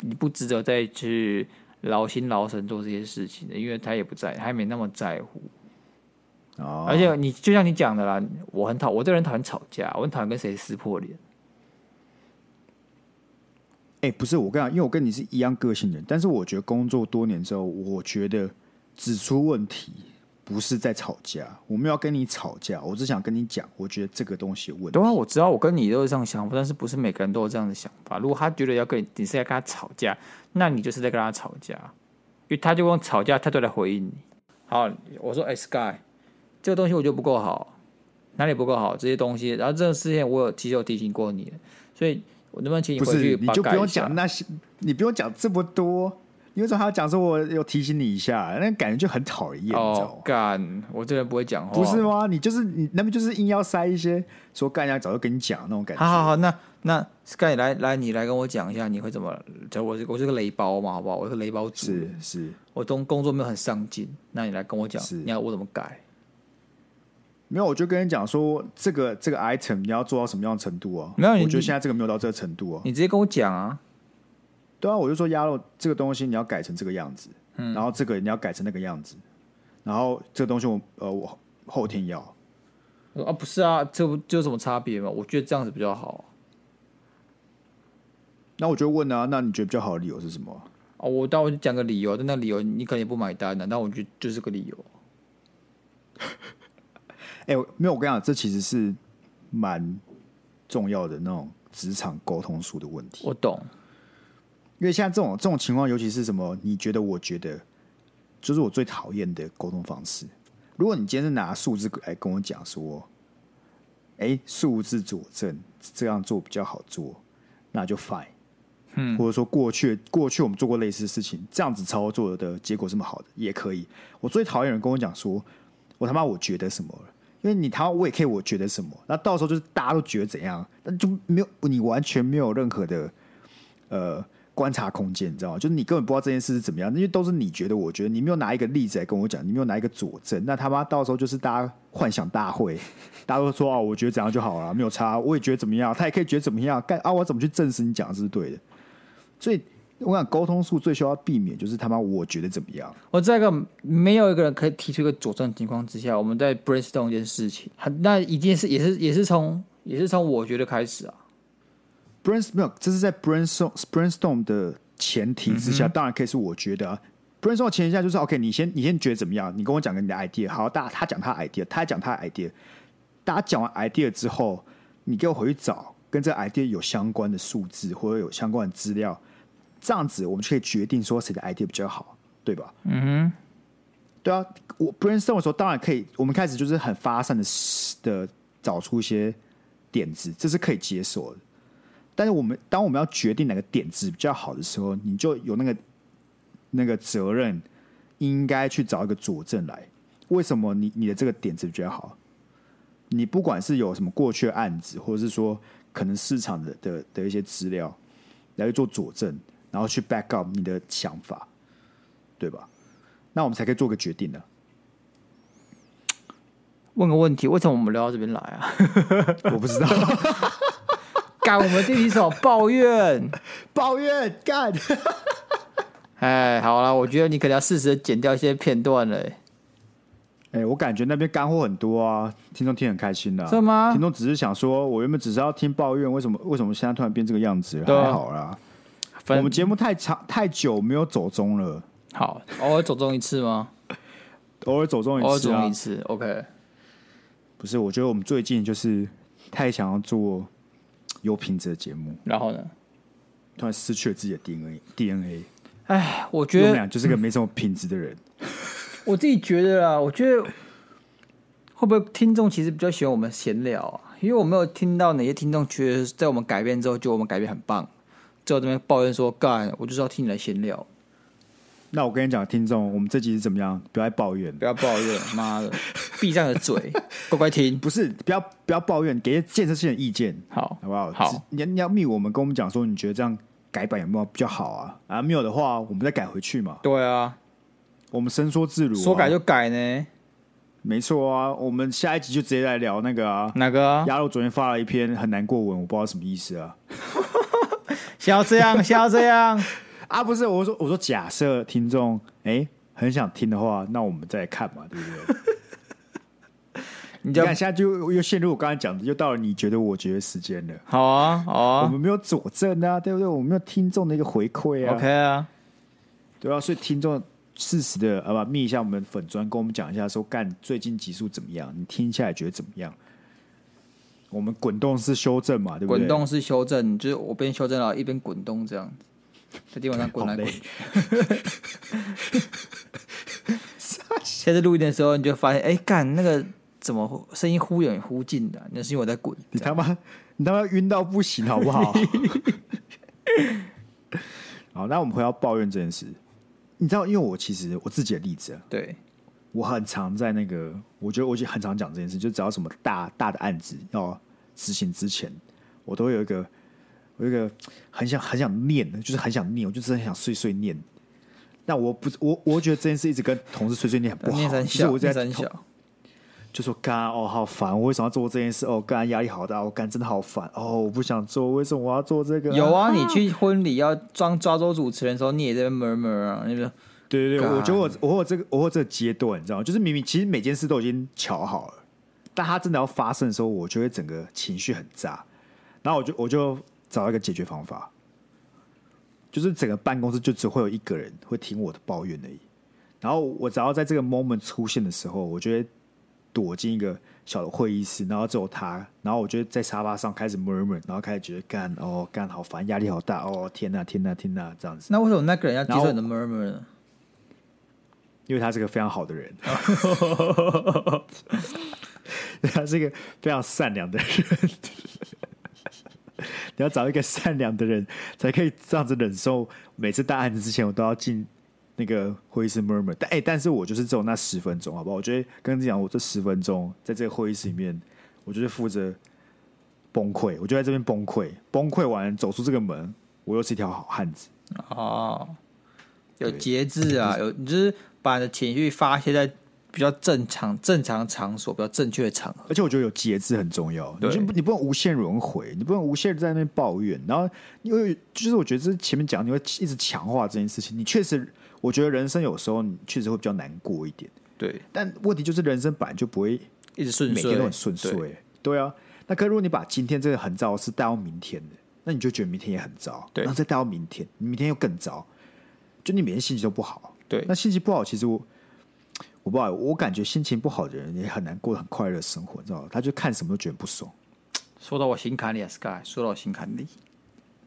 Speaker 2: 你不值得再去。劳心劳神做这些事情的，因为他也不在，他也没那么在乎。哦，而且你就像你讲的啦，我很讨我这个人讨厌吵架，我很讨厌跟谁撕破脸。
Speaker 1: 哎、欸，不是我跟你讲，因为我跟你是一样个性的人，但是我觉得工作多年之后，我觉得指出问题不是在吵架，我没有要跟你吵架，我只想跟你讲，我觉得这个东西有问题。
Speaker 2: 对啊，我知道我跟你都是这样想法，但是不是每个人都有这样的想法。如果他觉得要跟你，你是在跟他吵架。那你就是在跟他吵架，因为他就用吵架态度来回应你。好，我说，哎，Sky，这个东西我觉得不够好，哪里不够好？这些东西，然后这个事情我有提前有提醒过你，所以我能不能请你回去把它改？你就不用讲那些，
Speaker 1: 你不用讲这么多。你为什么还要讲说我有提醒你一下？那感觉就很讨厌。
Speaker 2: 哦，干，我这人不会讲话，
Speaker 1: 不是吗？你就是你，那么就是硬要塞一些说干架，早就跟你讲那种感觉。
Speaker 2: 好好好，那那 Sky 来来，你来跟我讲一下，你会怎么？我是我是个雷包嘛，好不好？我是个雷包主，
Speaker 1: 是是，
Speaker 2: 我工工作没有很上进，那你来跟我讲，是你要我怎么改？
Speaker 1: 没有，我就跟你讲说，这个这个 item 你要做到什么样的程度啊？
Speaker 2: 没有，
Speaker 1: 我觉得现在这个没有到这个程度啊。
Speaker 2: 你直接跟我讲啊。
Speaker 1: 对啊，我就说鸭肉这个东西你要改成这个样子，嗯，然后这个你要改成那个样子，然后这个东西我呃我后天要
Speaker 2: 啊，不是啊，这不就有什么差别吗？我觉得这样子比较好。
Speaker 1: 那我就问啊，那你觉得比较好的理由是什么？
Speaker 2: 哦，我待会就讲个理由，但那理由你可能也不买单的，那我觉得就是个理由。
Speaker 1: 哎、欸，没有，我跟你讲，这其实是蛮重要的那种职场沟通术的问题。
Speaker 2: 我懂。
Speaker 1: 因为现在这种这种情况，尤其是什么？你觉得？我觉得，就是我最讨厌的沟通方式。如果你今天是拿数字来跟我讲说，哎，数字佐证这样做比较好做，那就 fine。嗯，或者说过去过去我们做过类似的事情，这样子操作的结果这么好的也可以。我最讨厌人跟我讲说，我他妈我觉得什么了，因为你他妈我也可以我觉得什么，那到时候就是大家都觉得怎样，那就没有你完全没有任何的呃。观察空间，你知道吗？就是你根本不知道这件事是怎么样，因为都是你觉得，我觉得你没有拿一个例子来跟我讲，你没有拿一个佐证，那他妈到时候就是大家幻想大会，大家都说哦，我觉得怎样就好了，没有差，我也觉得怎么样，他也可以觉得怎么样，干啊，我怎么去证实你讲的是对的？所以我想沟通术最需要避免就是他妈我觉得怎么样。
Speaker 2: 我在一个没有一个人可以提出一个佐证情况之下，我们在 brainstorm 一件事情，那一定是也是也是从也是从我觉得开始啊。
Speaker 1: brainstorm，这是在 brainstorm brainstorm 的。前提之下，当然可以是我觉得、啊，Brainstorm 前提下就是 OK，你先你先觉得怎么样？你跟我讲个你的 idea，好，大家他讲他的 idea，他讲他的 idea，大家讲完 idea 之后，你给我回去找跟这个 idea 有相关的数字或者有相关的资料，这样子我们就可以决定说谁的 idea 比较好，对吧？
Speaker 2: 嗯哼，
Speaker 1: 对啊，我 brainstorm 的时候当然可以，我们开始就是很发散的的找出一些点子，这是可以接受的。但是我们当我们要决定哪个点子比较好的时候，你就有那个那个责任，应该去找一个佐证来。为什么你你的这个点子比较好？你不管是有什么过去的案子，或者是说可能市场的的的一些资料来去做佐证，然后去 back up 你的想法，对吧？那我们才可以做个决定呢。
Speaker 2: 问个问题，为什么我们聊到这边来啊？
Speaker 1: 我不知道。
Speaker 2: 干我们第一首抱怨，
Speaker 1: 抱怨干。
Speaker 2: 哎，好了，我觉得你可能要适时的剪掉一些片段了。
Speaker 1: 哎，我感觉那边干货很多啊，听众听很开心的、啊。
Speaker 2: 是吗？
Speaker 1: 听众只是想说，我原本只是要听抱怨，为什么为什么现在突然变这个样子了？还好啦，我们节目太长太久没有走中了。
Speaker 2: 好，偶尔走中一次吗？
Speaker 1: 偶尔走中一次、啊，
Speaker 2: 偶尔走钟一次。OK。
Speaker 1: 不是，我觉得我们最近就是太想要做。有品质的节目，
Speaker 2: 然后呢，
Speaker 1: 突然失去了自己的 DNA。DNA，
Speaker 2: 哎，我觉得
Speaker 1: 我们俩就是个没什么品质的人。
Speaker 2: 我自己觉得啦，我觉得会不会听众其实比较喜欢我们闲聊啊？因为我没有听到哪些听众觉得在我们改变之后，就我们改变很棒，最后这边抱怨说干，我就是要听你来闲聊。
Speaker 1: 那我跟你讲，听众，我们这集是怎么样？不要抱怨，
Speaker 2: 不要抱怨，妈的，闭上的嘴，乖乖听。
Speaker 1: 不是，不要不要抱怨，给建设性的意见，
Speaker 2: 好，
Speaker 1: 好不好？
Speaker 2: 好，
Speaker 1: 你你要密我们，跟我们讲说，你觉得这样改版有没有比较好啊？啊，没有的话，我们再改回去嘛。
Speaker 2: 对啊，
Speaker 1: 我们伸缩自如、啊，
Speaker 2: 说改就改呢。
Speaker 1: 没错啊，我们下一集就直接来聊那个啊，
Speaker 2: 哪个、啊？
Speaker 1: 鸭肉昨天发了一篇很难过文，我不知道什么意思啊。
Speaker 2: 想要这样，想要这样。
Speaker 1: 啊，不是，我说，我说，假设听众哎很想听的话，那我们再看嘛，对不对？你，看，现在就又陷入我刚才讲的，又到了你觉得我觉得时间了。
Speaker 2: 好啊，好啊，
Speaker 1: 我们没有佐证啊，对不对？我们没有听众的一个回馈啊。
Speaker 2: OK 啊，
Speaker 1: 对啊，所以听众适时的啊，密一下我们粉砖，跟我们讲一下说，说干最近集数怎么样？你听下来觉得怎么样？我们滚动式修正嘛，对不对？
Speaker 2: 滚动式修正就是我边修正了一边滚动这样子。在地板上滚来滚去。现在录音的时候，你就发现，哎、欸，干那个怎么声音忽远忽近的？那是因为我在滚。
Speaker 1: 你他妈，你他妈晕到不行，好不好？好，那我们回到抱怨这件事。你知道，因为我其实我自己的例子啊，
Speaker 2: 对，
Speaker 1: 我很常在那个，我觉得我已经很常讲这件事，就只要什么大大的案子要执行之前，我都会有一个。我有一个很想很想念的，就是很想念，我就真的很想碎碎念。那我不，我我觉得这件事一直跟同事碎碎念很不好。
Speaker 2: 念三
Speaker 1: 我在三小，就说干哦好烦，我为什么要做这件事？哦干压力好大，我干真的好烦哦，我不想做，为什么我要做这个？
Speaker 2: 有啊，你去婚礼要装抓周主持人的时候，你也在 murmur 啊，那个
Speaker 1: 对对对，我觉得我我有这个我有这个阶段，你知道吗？就是明明其实每件事都已经瞧好了，但他真的要发生的时候，我就会整个情绪很炸，然后我就我就。找到一个解决方法，就是整个办公室就只会有一个人会听我的抱怨而已。然后我只要在这个 moment 出现的时候，我就会躲进一个小的会议室，然后只有他，然后我就在沙发上开始 murmur，然后开始觉得干哦干好烦，压力好大哦天呐天呐天呐这样子。
Speaker 2: 那为什么那个人要接受你的 murmur 呢？
Speaker 1: 因为他是个非常好的人，他是一个非常善良的人。你要找一个善良的人，才可以这样子忍受。每次大案子之前，我都要进那个会议室 murmur。但哎，但是我就是只有那十分钟，好不好？我觉得跟你讲，我这十分钟在这个会议室里面，我就是负责崩溃。我就在这边崩溃，崩溃完走出这个门，我又是一条好汉子。
Speaker 2: 哦，有节制啊，有你就是把你的情绪发泄在。比较正常、正常场所，比较正确的场合，
Speaker 1: 而且我觉得有节制很重要。你就你不能无限轮回，你不能无限在那边抱怨。然后，因为就是我觉得这前面讲，你会一直强化这件事情。你确实，我觉得人生有时候你确实会比较难过一点。
Speaker 2: 对，
Speaker 1: 但问题就是人生本来就不会
Speaker 2: 一直顺，
Speaker 1: 每天都很顺遂。对，对啊，那可如果你把今天这个很糟的事带到明天的，那你就觉得明天也很糟。
Speaker 2: 对，
Speaker 1: 然后再带到明天，你明天又更糟，就你每天心情都不好。
Speaker 2: 对，
Speaker 1: 那心情不好，其实我。我不知道，我感觉心情不好的人也很难过很快乐生活，你知道吗？他就看什么都觉得不爽。
Speaker 2: 说到我心坎里啊，Sky，说到我心坎里。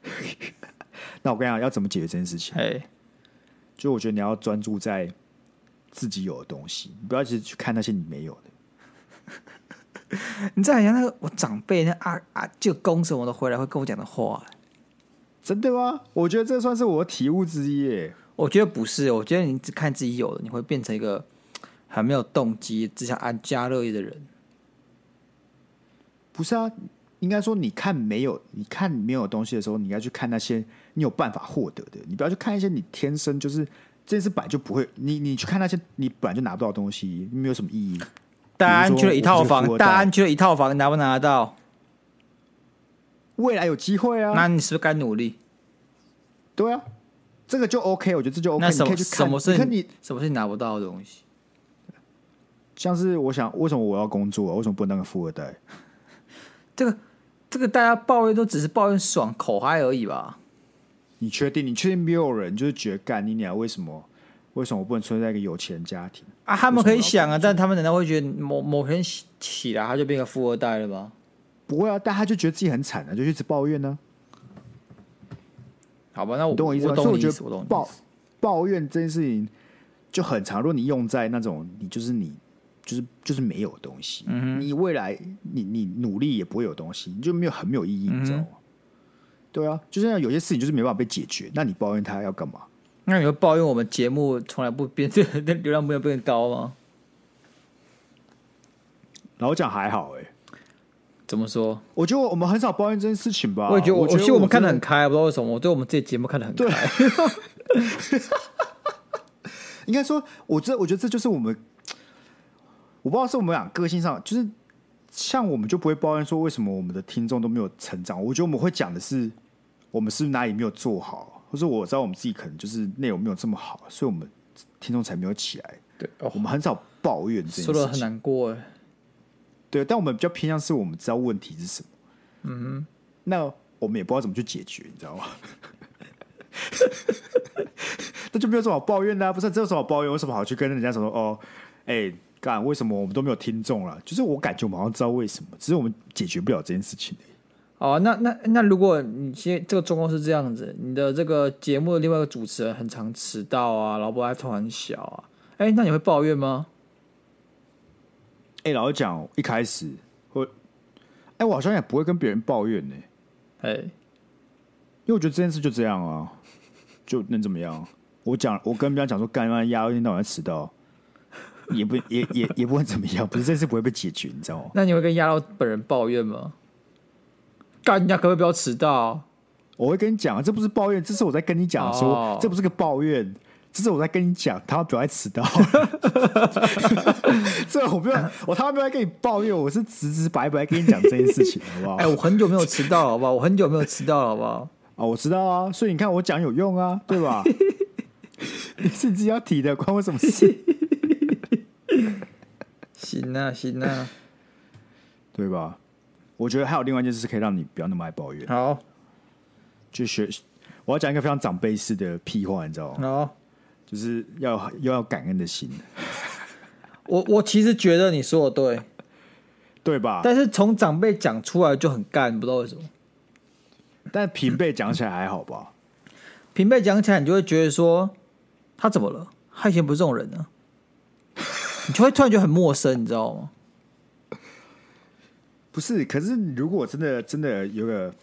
Speaker 1: 那我跟你讲，要怎么解决这件事情？
Speaker 2: 哎，
Speaker 1: 就我觉得你要专注在自己有的东西，你不要一直去看那些你没有的。
Speaker 2: 你再想那个我长辈那啊啊，就公什么的回来会跟我讲的话，
Speaker 1: 真的吗？我觉得这算是我的体悟之一耶。
Speaker 2: 我觉得不是，我觉得你只看自己有的，你会变成一个。还没有动机，只想按家乐业的人，
Speaker 1: 不是啊？应该说，你看没有，你看没有东西的时候，你要去看那些你有办法获得的。你不要去看一些你天生就是这件事本来就不会。你你去看那些你本来就拿不到东西，没有什么意义。
Speaker 2: 大安区了一套房，大安区了一套房，拿不拿得到？
Speaker 1: 未来有机会啊！
Speaker 2: 那你是不是该努力？
Speaker 1: 对啊，这个就 OK，我觉得这就 OK。
Speaker 2: 那什么？
Speaker 1: 你可以去看
Speaker 2: 什么是你，
Speaker 1: 你看你
Speaker 2: 什么是你拿不到的东西？
Speaker 1: 像是我想，为什么我要工作啊？为什么不能当个富二代？
Speaker 2: 这个，这个大家抱怨都只是抱怨爽口嗨而已吧？
Speaker 1: 你确定？你确定没有人就是觉得干你俩？为什么？为什么我不能存在一个有钱家庭
Speaker 2: 啊？他们可以想啊，但他们难道会觉得某某天起来他就变个富二代了吗？
Speaker 1: 不会啊，但他就觉得自己很惨啊，就一直抱怨呢、
Speaker 2: 啊。好吧，那我
Speaker 1: 懂我意思吗？
Speaker 2: 我懂意思，
Speaker 1: 我觉得抱抱怨这件事情就很长。如果你用在那种，你就是你。就是就是没有东西，嗯、你未来你你努力也不会有东西，你就没有很没有意义，嗯、你知道吗？对啊，就像有些事情就是没办法被解决，那你抱怨他要干嘛？
Speaker 2: 那你会抱怨我们节目从来不 变，那流量没有变高吗？
Speaker 1: 老蒋还好哎、欸，
Speaker 2: 怎么说？
Speaker 1: 我觉得我们很少抱怨这件事情吧。
Speaker 2: 我也觉得我，
Speaker 1: 我觉得我，
Speaker 2: 们看得很开，不知道为什么，我对我们这节目看得很开。
Speaker 1: 应该说，我这我觉得这就是我们。我不知道是我们俩个性上，就是像我们就不会抱怨说为什么我们的听众都没有成长。我觉得我们会讲的是，我们是不是哪里没有做好，或者我知道我们自己可能就是内容没有这么好，所以我们听众才没有起来。
Speaker 2: 对，
Speaker 1: 我们很少抱怨这件事情，
Speaker 2: 说的很难过。
Speaker 1: 对，但我们比较偏向是我们知道问题是什么。
Speaker 2: 嗯，
Speaker 1: 那我们也不知道怎么去解决，你知道吗？那就没有什么好抱怨的啊，不是？这有什么好抱怨？为什么好去跟人家说哦？哎、欸。干，为什么我们都没有听众了？就是我感觉我们好像知道为什么，只是我们解决不了这件事情。
Speaker 2: 哦，那那那如果你现在这个状况是这样子，你的这个节目的另外一个主持人很常迟到啊，老婆还头很小啊，哎，那你会抱怨吗？
Speaker 1: 哎，老实讲，一开始会，哎，我好像也不会跟别人抱怨呢。
Speaker 2: 哎，
Speaker 1: 因为我觉得这件事就这样啊，就能怎么样？我讲，我跟别人讲说，干嘛压一天到晚迟到。也不也也也不会怎么样，不是这次不会被解决，你知道吗？
Speaker 2: 那你会跟亚 lauw 本人抱怨吗？干人家可不可以不要迟到？
Speaker 1: 我会跟你讲啊，这不是抱怨，这是我在跟你讲说，哦、这不是个抱怨，这是我在跟你讲，他不要迟到。这我不要，我他妈没有跟你抱怨，我是直直白白跟你讲这件事情，好不好？
Speaker 2: 哎、欸，我很久没有迟到了，好不好？我很久没有迟到了，好不好？
Speaker 1: 啊，我知道啊，所以你看我讲有用啊，对吧？你是自己要提的，关我什么事？
Speaker 2: 行啊，行啊，
Speaker 1: 对吧？我觉得还有另外一件事是可以让你不要那么爱抱怨。
Speaker 2: 好，
Speaker 1: 就学我要讲一个非常长辈式的屁话，你知道吗？
Speaker 2: 好，
Speaker 1: 就是要又要感恩的心。
Speaker 2: 我我其实觉得你说的对，
Speaker 1: 对吧？
Speaker 2: 但是从长辈讲出来就很干，不知道为什么。
Speaker 1: 但平辈讲起来还好吧？
Speaker 2: 平辈讲起来，你就会觉得说他怎么了？他以前不是这种人呢、啊。你就会突然觉得很陌生，你知道吗？
Speaker 1: 不是，可是如果真的真的有个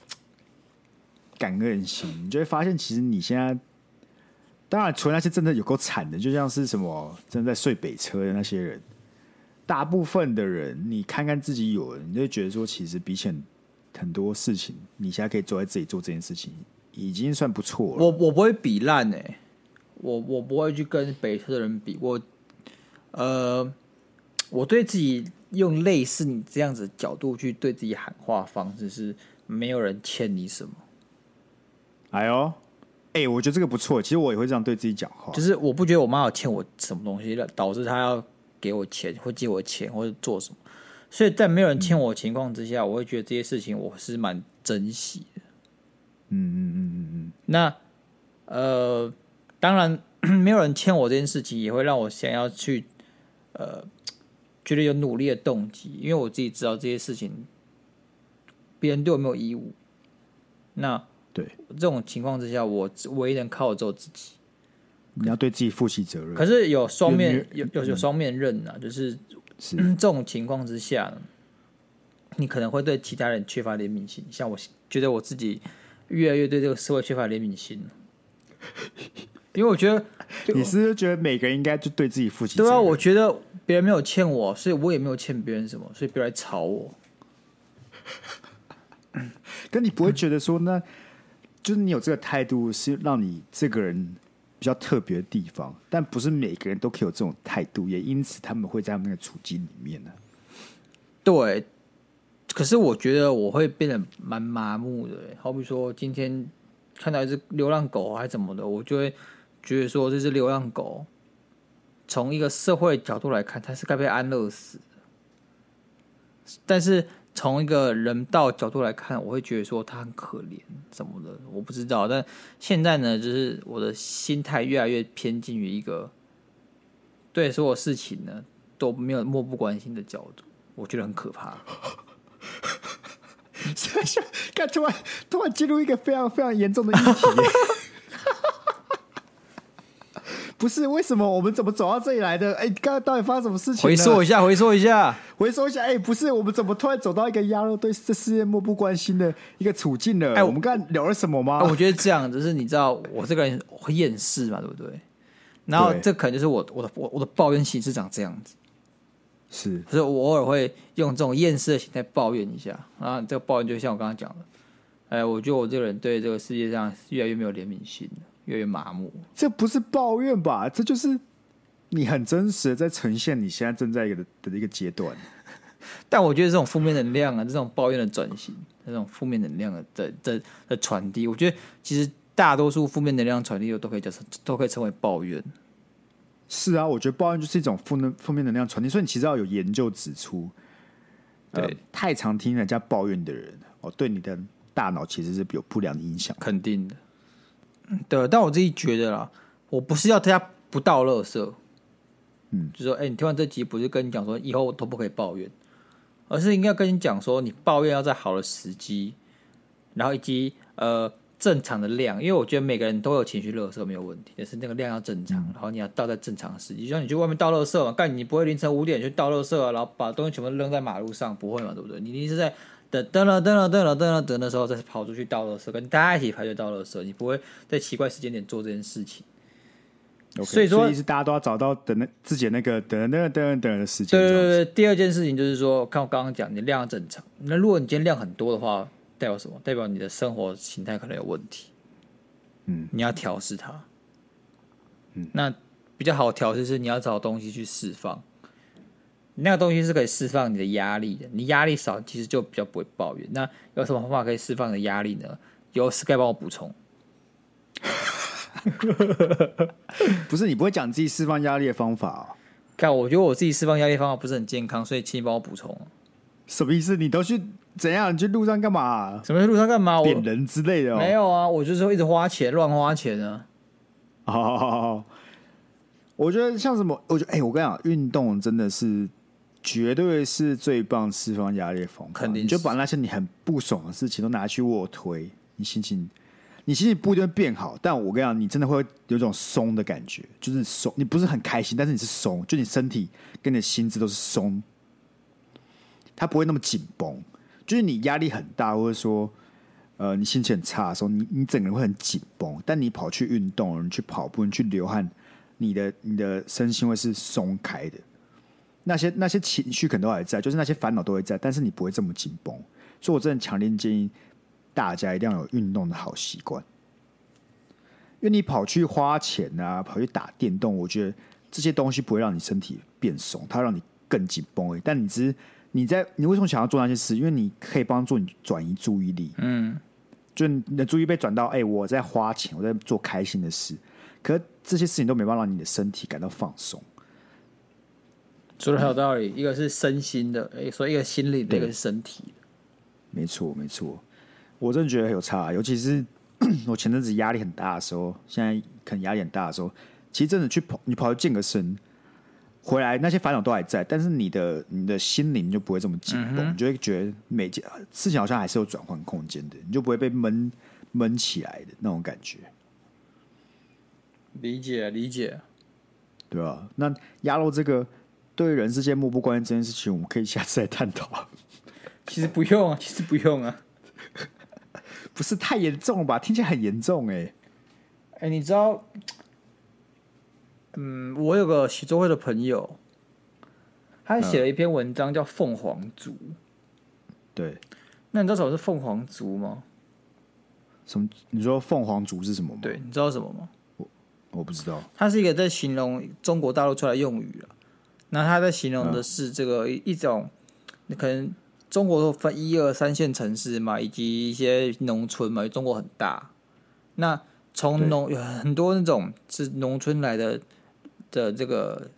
Speaker 1: 感恩心，你就会发现，其实你现在，当然除了那些真的有够惨的，就像是什么正在睡北车的那些人，大部分的人，你看看自己有，你就会觉得说，其实比起很多事情，你现在可以坐在这里做这件事情，已经算不错了。
Speaker 2: 我我不会比烂哎、欸，我我不会去跟北车的人比，我呃，我对自己用类似你这样子的角度去对自己喊话方式是，没有人欠你什么。
Speaker 1: 哎呦，哎、欸，我觉得这个不错。其实我也会这样对自己讲话，
Speaker 2: 就是我不觉得我妈有欠我什么东西，导致她要给我钱或借我钱或者做什么。所以在没有人欠我的情况之下，嗯、我会觉得这些事情我是蛮珍惜的。
Speaker 1: 嗯嗯嗯嗯嗯。
Speaker 2: 那呃，当然 没有人欠我这件事情，也会让我想要去呃，觉得有努力的动机，因为我自己知道这些事情，别人对我没有义务。那。
Speaker 1: 对
Speaker 2: 这种情况之下，我唯一能靠的只有自己。
Speaker 1: 你要对自己负起责任。
Speaker 2: 可是有双面，有有有双面刃啊，就是是、嗯、这种情况之下，你可能会对其他人缺乏怜悯心。像我觉得我自己越来越对这个社会缺乏怜悯心，因为我觉得
Speaker 1: 你是不是觉得每个人应该就对自己负起责？
Speaker 2: 对啊，我觉得别人没有欠我，所以我也没有欠别人什么，所以别来吵我。
Speaker 1: 可你不会觉得说那？就是你有这个态度，是让你这个人比较特别的地方，但不是每个人都可以有这种态度，也因此他们会在他们那个处境里面呢。
Speaker 2: 对，可是我觉得我会变得蛮麻木的，好比说今天看到一只流浪狗还是怎么的，我就会觉得说这只流浪狗，从一个社会角度来看，它是该被安乐死，但是。从一个人道角度来看，我会觉得说它很可怜什么的，我不知道。但现在呢，就是我的心态越来越偏近于一个对所有事情呢都没有漠不关心的角度，我觉得很可怕。
Speaker 1: 想想，看突然突然进入一个非常非常严重的议题。不是为什么我们怎么走到这里来的？哎，刚刚到底发生什么事情？
Speaker 2: 回溯一下，回溯一下，
Speaker 1: 回溯一下。哎，不是我们怎么突然走到一个鸭肉对这世界漠不关心的一个处境了？哎，我们刚才聊了什么吗？
Speaker 2: 我觉得这样就是你知道，我这个人会厌世嘛，对不对？然后这可能就是我我的我我的抱怨形式长这样子，
Speaker 1: 是，
Speaker 2: 所以我偶尔会用这种厌世的心态抱怨一下。然后这个抱怨就像我刚刚讲的，哎，我觉得我这个人对这个世界上越来越没有怜悯心了。越来越麻木，
Speaker 1: 这不是抱怨吧？这就是你很真实的在呈现你现在正在一个的的一个阶段。
Speaker 2: 但我觉得这种负面能量啊，这种抱怨的转型，这种负面能量的的的的传递，我觉得其实大多数负面能量传递都可以叫成都可以称为抱怨。
Speaker 1: 是啊，我觉得抱怨就是一种负能负面能量传递。所以你其实要有研究指出，对、呃、太常听人家抱怨的人，哦，对你的大脑其实是有不良的影响，
Speaker 2: 肯定的。对，但我自己觉得啦，我不是要大家不倒垃圾，
Speaker 1: 嗯，
Speaker 2: 就说，哎，你听完这集，不是跟你讲说以后都不可以抱怨，而是应该跟你讲说，你抱怨要在好的时机，然后以及呃正常的量，因为我觉得每个人都有情绪垃圾没有问题，但是那个量要正常，然后你要倒在正常的时机，就像你去外面倒垃圾嘛，干你不会凌晨五点去倒垃圾啊，然后把东西全部扔在马路上，不会嘛，对不对？你一定是在。等等了等了等了等了等的时候，再跑出去倒垃圾，跟大家一起排队倒垃圾，你不会在奇怪时间点做这件事情。
Speaker 1: Okay, 所以说，是大家都要找到等那自己那个等等等等的时间。
Speaker 2: 对对对，第二件事情就是说，看我刚刚讲，你量正常。那如果你今天量很多的话，代表什么？代表你的生活形态可能有问题。
Speaker 1: 嗯，
Speaker 2: 你要调试它。
Speaker 1: 嗯，
Speaker 2: 那比较好调试是你要找东西去释放。那个东西是可以释放你的压力的，你压力少，其实就比较不会抱怨。那有什么方法可以释放你的压力呢？有 Sky 帮我补充。
Speaker 1: 不是你不会讲自己释放压力的方法哦？
Speaker 2: 看，我觉得我自己释放压力方法不是很健康，所以请你帮我补充。
Speaker 1: 什么意思？你都去怎样？你去路上干嘛？
Speaker 2: 什么去路上干嘛？
Speaker 1: 点人之类的？哦？
Speaker 2: 没有啊，我就是会一直花钱，乱花钱啊。
Speaker 1: 好好好好，我觉得像什么？我觉得哎、欸，我跟你讲，运动真的是。绝对是最棒释放压力的方法。肯定你就把那些你很不爽的事情都拿去卧推，你心情，你心情不一定会变好。但我跟你讲，你真的会有种松的感觉，就是松。你不是很开心，但是你是松，就你身体跟你的心智都是松，它不会那么紧绷。就是你压力很大，或者说呃，你心情很差的时候，你你整个人会很紧绷。但你跑去运动，你去跑步，你去流汗，你的你的身心会是松开的。那些那些情绪可能都还在，就是那些烦恼都会在，但是你不会这么紧绷。所以我真的强烈建议大家一定要有运动的好习惯。因为你跑去花钱啊，跑去打电动，我觉得这些东西不会让你身体变松，它让你更紧绷。但你只是你在你为什么想要做那些事？因为你可以帮助你转移注意力。嗯，就你的注意被转到哎、欸，我在花钱，我在做开心的事。可是这些事情都没办法让你的身体感到放松。
Speaker 2: 说的很有道理，嗯、一个是身心的，哎，说一个心理的，一个是身体的。
Speaker 1: 没错，没错，我真的觉得很有差，尤其是。我前阵子压力很大的时候，现在可能压力很大的时候，其实真的去跑，你跑去健个身，回来那些烦恼都还在，但是你的你的心灵就不会这么紧绷，嗯、你就会觉得每件事情好像还是有转换空间的，你就不会被闷闷起来的那种感觉。
Speaker 2: 理解理解，
Speaker 1: 对吧？那鸭肉这个对人世间漠不关心这件事情，我们可以下次来探讨。
Speaker 2: 其实不用啊，其实不用啊。
Speaker 1: 不是太严重了吧？听起来很严重哎、欸！
Speaker 2: 哎、欸，你知道，嗯，我有个写作会的朋友，他写了一篇文章叫《凤凰族》。
Speaker 1: 对，
Speaker 2: 那你知道什么是凤凰族吗？
Speaker 1: 什么？你说凤凰族是什么吗？
Speaker 2: 对，你知道什么吗？
Speaker 1: 我我不知道。
Speaker 2: 它是一个在形容中国大陆出来用语了。那他在形容的是这个一种，你可能。中国都分一二三线城市嘛，以及一些农村嘛。中国很大，那从农有很多那种是农村来的的这个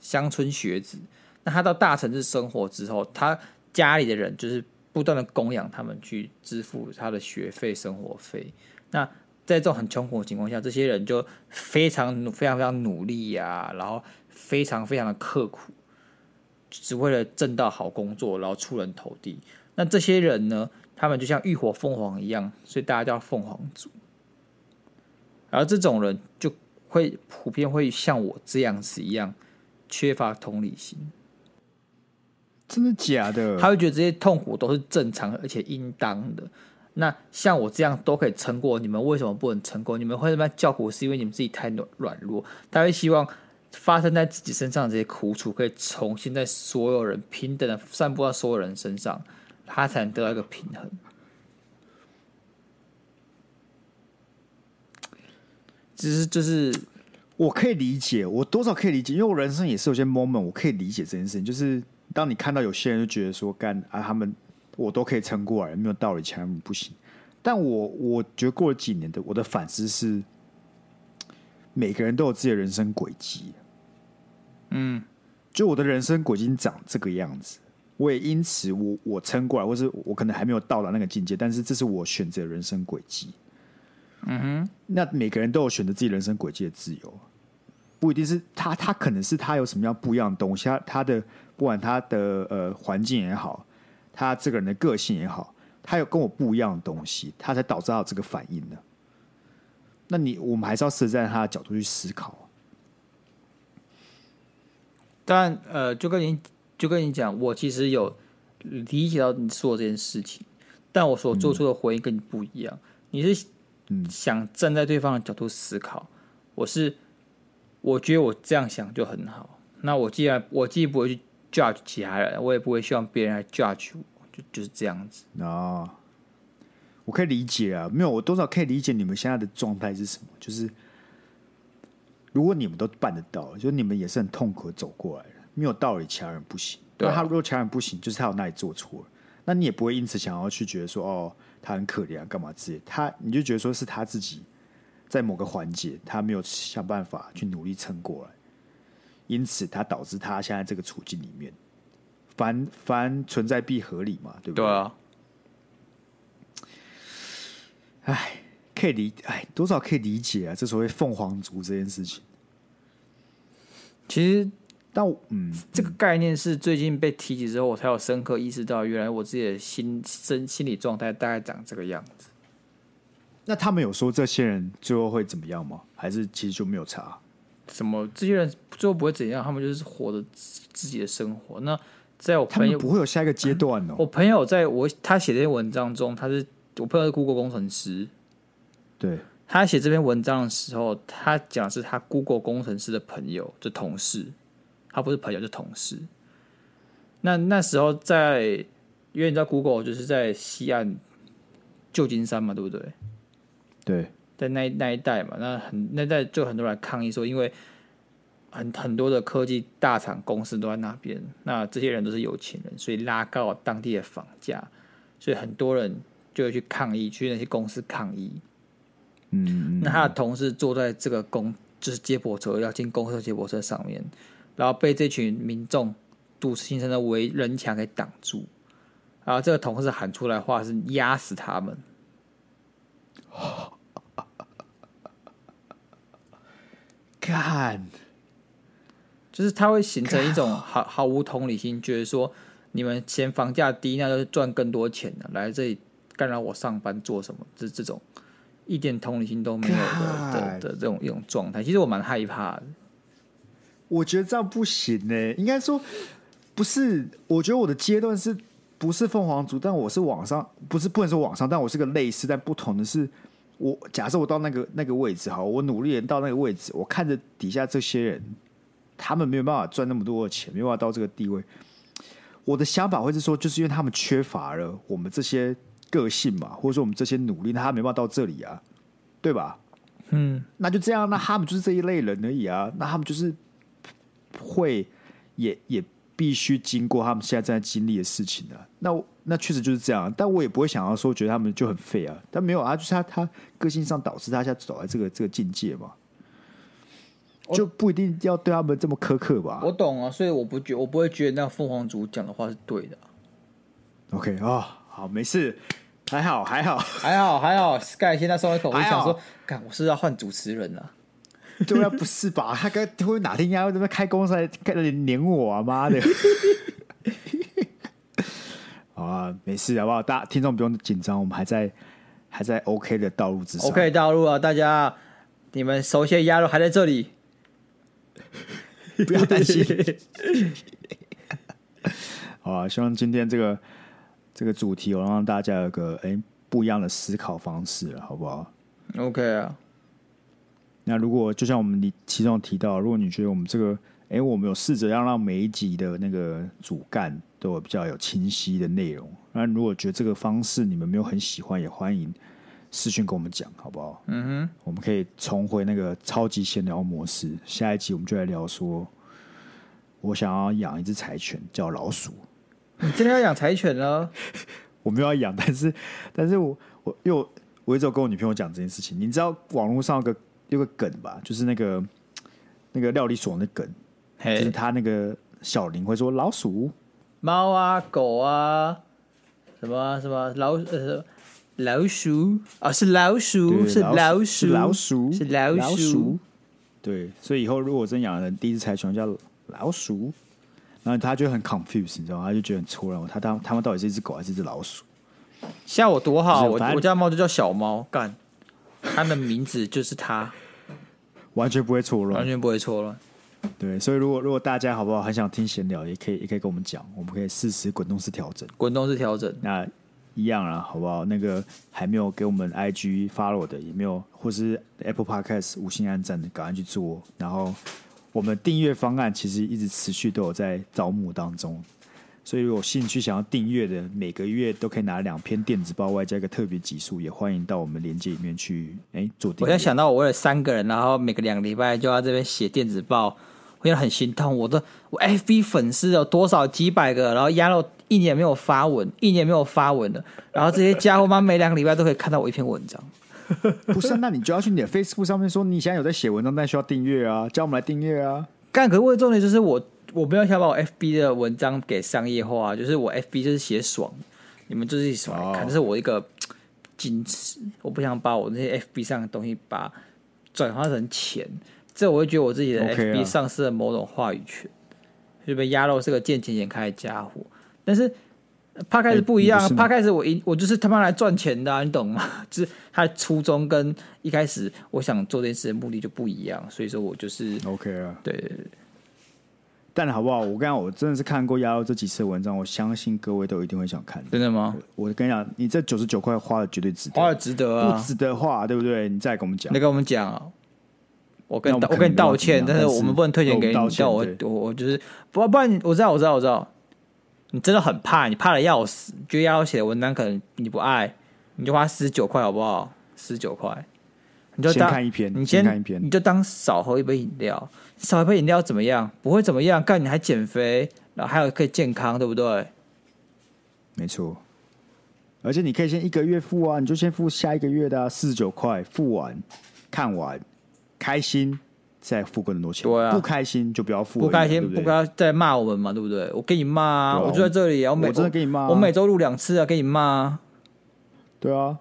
Speaker 2: 乡村学子，那他到大城市生活之后，他家里的人就是不断的供养他们，去支付他的学费、生活费。那在这种很穷苦的情况下，这些人就非常非常非常努力呀、啊，然后非常非常的刻苦。只为了挣到好工作，然后出人头地。那这些人呢？他们就像浴火凤凰一样，所以大家叫凤凰族。而这种人就会普遍会像我这样子一样，缺乏同理心。
Speaker 1: 真的假的？
Speaker 2: 他会觉得这些痛苦都是正常而且应当的。那像我这样都可以撑过，你们为什么不能撑过？你们会这么叫苦，是因为你们自己太软软弱。他会希望。发生在自己身上的这些苦楚，可以重新在所有人平等的散布到所有人身上，他才能得到一个平衡。只是就是
Speaker 1: 我可以理解，我多少可以理解，因为我人生也是有些 moment，我可以理解这件事情。就是当你看到有些人就觉得说，干啊，他们我都可以撑过来，没有道理，其他人不行。但我我觉得过了几年的我的反思是，每个人都有自己的人生轨迹。
Speaker 2: 嗯，
Speaker 1: 就我的人生轨迹长这个样子，我也因此我我撑过来，或是我可能还没有到达那个境界，但是这是我选择人生轨迹。
Speaker 2: 嗯哼，
Speaker 1: 那每个人都有选择自己人生轨迹的自由，不一定是他，他可能是他有什么样不一样的东西，他他的不管他的呃环境也好，他这个人的个性也好，他有跟我不一样的东西，他才导致到这个反应呢。那你我们还是要设在他的角度去思考。
Speaker 2: 但呃，就跟你就跟你讲，我其实有理解到你说的这件事情，但我所做出的回应跟你不一样。嗯、你是想站在对方的角度思考，我是我觉得我这样想就很好。那我既然我既不会去 judge 其他人，我也不会希望别人来 judge 我，就就是这样子。
Speaker 1: 哦，我可以理解啊，没有，我多少可以理解你们现在的状态是什么，就是。如果你们都办得到，就你们也是很痛苦走过来的，没有道理其他人不行。对，他如果其他人不行，就是他有哪里做错了，那你也不会因此想要去觉得说哦，他很可怜啊，干嘛之类。他你就觉得说是他自己在某个环节他没有想办法去努力撑过来，因此他导致他现在这个处境里面，凡凡存在必合理嘛，对不对？
Speaker 2: 对啊。
Speaker 1: 唉。可以理，哎，多少可以理解啊，这所谓凤凰族这件事情。
Speaker 2: 其实，
Speaker 1: 但嗯，
Speaker 2: 这个概念是最近被提起之后，我才有深刻意识到，原来我自己的心身心理状态大概长这个样子。
Speaker 1: 那他们有说这些人最后会怎么样吗？还是其实就没有查？
Speaker 2: 什么？这些人最后不会怎样？他们就是活着自己的生活。那在我朋友
Speaker 1: 不会有下一个阶段哦。
Speaker 2: 我朋友在我他写这些文章中，他是。我朋友是 Google 工程师，
Speaker 1: 对，
Speaker 2: 他写这篇文章的时候，他讲的是他 Google 工程师的朋友，就同事，他不是朋友，就是同事。那那时候在，因为你知道 Google 就是在西岸旧金山嘛，对不对？
Speaker 1: 对，
Speaker 2: 在那那一带嘛，那很那一带就很多人来抗议说，因为很很多的科技大厂公司都在那边，那这些人都是有钱人，所以拉高了当地的房价，所以很多人就会去抗议，去那些公司抗议。
Speaker 1: 嗯，
Speaker 2: 那他的同事坐在这个公就是接驳车要进公车接驳车上面，然后被这群民众。堵形成的围人墙给挡住，然后这个同事喊出来的话是压死他们。
Speaker 1: 干，
Speaker 2: 就是他会形成一种毫毫无同理心，觉得说你们嫌房价低，那就是赚更多钱的，来这里干扰我上班做什么？这这种一点同理心都没有的的的这种一种状态，其实我蛮害怕的。
Speaker 1: 我觉得这样不行呢，应该说。不是，我觉得我的阶段是不是凤凰族？但我是往上，不是不能说往上，但我是个类似，但不同的是，我假设我到那个那个位置，哈，我努力到那个位置，我看着底下这些人，他们没有办法赚那么多的钱，没有办法到这个地位。我的想法会是说，就是因为他们缺乏了我们这些个性嘛，或者说我们这些努力，那他没办法到这里啊，对吧？
Speaker 2: 嗯，
Speaker 1: 那就这样，那他们就是这一类人而已啊，那他们就是会也也。必须经过他们现在正在经历的事情的，那那确实就是这样。但我也不会想要说觉得他们就很废啊，但没有啊，就是他他个性上导致他现在走在这个这个境界嘛，就不一定要对他们这么苛刻吧。
Speaker 2: 我懂啊，所以我不觉我不会觉得那凤凰族讲的话是对的。
Speaker 1: OK 啊、哦，好，没事，还好还好
Speaker 2: 还好还好。Sky 现在松一口气，想说，干，我是要换主持人了。
Speaker 1: 对啊，不是吧？他该会哪天要在那边开公司来开始黏我啊？妈的！好啊，没事好不好？大家听众不用紧张，我们还在还在 OK 的道路之上。
Speaker 2: OK 道路啊，大家，你们熟悉的鸭肉还在这里，
Speaker 1: 不要担心。好啊，希望今天这个这个主题，我让大家有个哎不一样的思考方式了，好不好
Speaker 2: ？OK 啊。
Speaker 1: 那如果就像我们你其中提到，如果你觉得我们这个，哎、欸，我们有试着要让每一集的那个主干都有比较有清晰的内容，那如果觉得这个方式你们没有很喜欢，也欢迎私讯跟我们讲，好不好？
Speaker 2: 嗯哼，
Speaker 1: 我们可以重回那个超级闲聊模式。下一集我们就来聊说，我想要养一只柴犬，叫老鼠。
Speaker 2: 你真的要养柴犬呢？
Speaker 1: 我没有要养，但是，但是我我因为我我一直有跟我女朋友讲这件事情。你知道网络上有个。有个梗吧，就是那个那个料理所的梗就是他那个小林会说老鼠、
Speaker 2: 猫啊、狗啊，什么什么老呃老鼠啊，是老鼠是老鼠
Speaker 1: 老鼠
Speaker 2: 是老鼠，老鼠，
Speaker 1: 对，所以以后如果真养了第一只柴犬叫老鼠，然后他就很 confused，你知道吗？他就觉得很错乱，他他他们到底是一只狗还是一只老鼠？
Speaker 2: 像我多好，我我家猫就叫小猫干。它的名字就是它，
Speaker 1: 完全不会错乱，
Speaker 2: 完全不会错乱。
Speaker 1: 对，所以如果如果大家好不好，很想听闲聊，也可以也可以跟我们讲，我们可以适时滚动式调整，
Speaker 2: 滚动式调整。
Speaker 1: 那一样啦，好不好？那个还没有给我们 IG follow 的，也没有，或是 Apple Podcast 五星按赞的，赶快去做。然后我们订阅方案其实一直持续都有在招募当中。所以有兴趣想要订阅的，每个月都可以拿两篇电子报，外加一个特别集数，也欢迎到我们链接里面去哎做订阅。
Speaker 2: 我现在想到我为了三个人，然后每个两个礼拜就要这边写电子报，我觉得很心痛。我的我 FB 粉丝有多少几百个，然后压了一年没有发文，一年没有发文了，然后这些家伙嘛，每两个礼拜都可以看到我一篇文章。
Speaker 1: 不是，那你就要去你的 Facebook 上面说你现在有在写文章，但需要订阅啊，叫我们来订阅啊。
Speaker 2: 干，可是为重点就是我。我不要想把我 FB 的文章给商业化，就是我 FB 就是写爽，你们就是爽来看，这、oh. 是我一个矜持，我不想把我那些 FB 上的东西把转化成钱，这我会觉得我自己的 FB 丧失了某种话语权，就.被压肉是个见钱眼开的家伙。但是 Podcast 不一样，Podcast 我一我就是他妈来赚钱的、啊，你懂吗？就是他的初衷跟一开始我想做这件事的目的就不一样，所以说我就是
Speaker 1: OK 啊，
Speaker 2: 对对对。
Speaker 1: 但好不好？我跟你讲，我真的是看过鸭肉这几次的文章，我相信各位都一定会想看。
Speaker 2: 真的吗？
Speaker 1: 我跟你讲，你这九十九块花的绝对值得，
Speaker 2: 花的值得啊！
Speaker 1: 不值得的话，对不对？你再跟我们讲，
Speaker 2: 你跟我们讲啊！我跟我，我跟你道歉，但是我们不能退钱给你。我叫我我我就是不不然，我知道我知道我知道，你真的很怕，你怕的要死。觉得鸭肉写的文章可能你不爱，你就花四十九块好不好？四十九块，你就当
Speaker 1: 看一篇，
Speaker 2: 你先，
Speaker 1: 先看一篇，
Speaker 2: 你就当少喝一杯饮料。少一杯饮料怎么样？不会怎么样，干你还减肥，然后还有可以健康，对不对？
Speaker 1: 没错，而且你可以先一个月付啊，你就先付下一个月的啊，四十九块，付完看完开心再付更多钱，
Speaker 2: 对啊，
Speaker 1: 不开心就不要付，
Speaker 2: 不开心不要再骂我们嘛，对不对？我给你骂啊，啊，我就在这里啊，我每
Speaker 1: 我真的给你骂，
Speaker 2: 我每周录两次啊，给你骂啊，
Speaker 1: 对啊，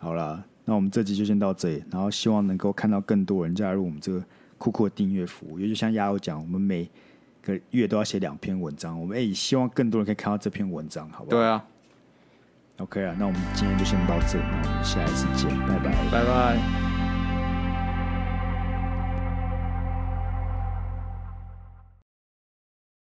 Speaker 1: 好啦，那我们这集就先到这里，然后希望能够看到更多人加入我们这个。酷酷的订阅服务，也就像鸭友讲，我们每个月都要写两篇文章，我们也希望更多人可以看到这篇文章，好不好？
Speaker 2: 对啊
Speaker 1: ，OK 啊，那我们今天就先到这我们下一次见，拜拜，
Speaker 2: 拜拜。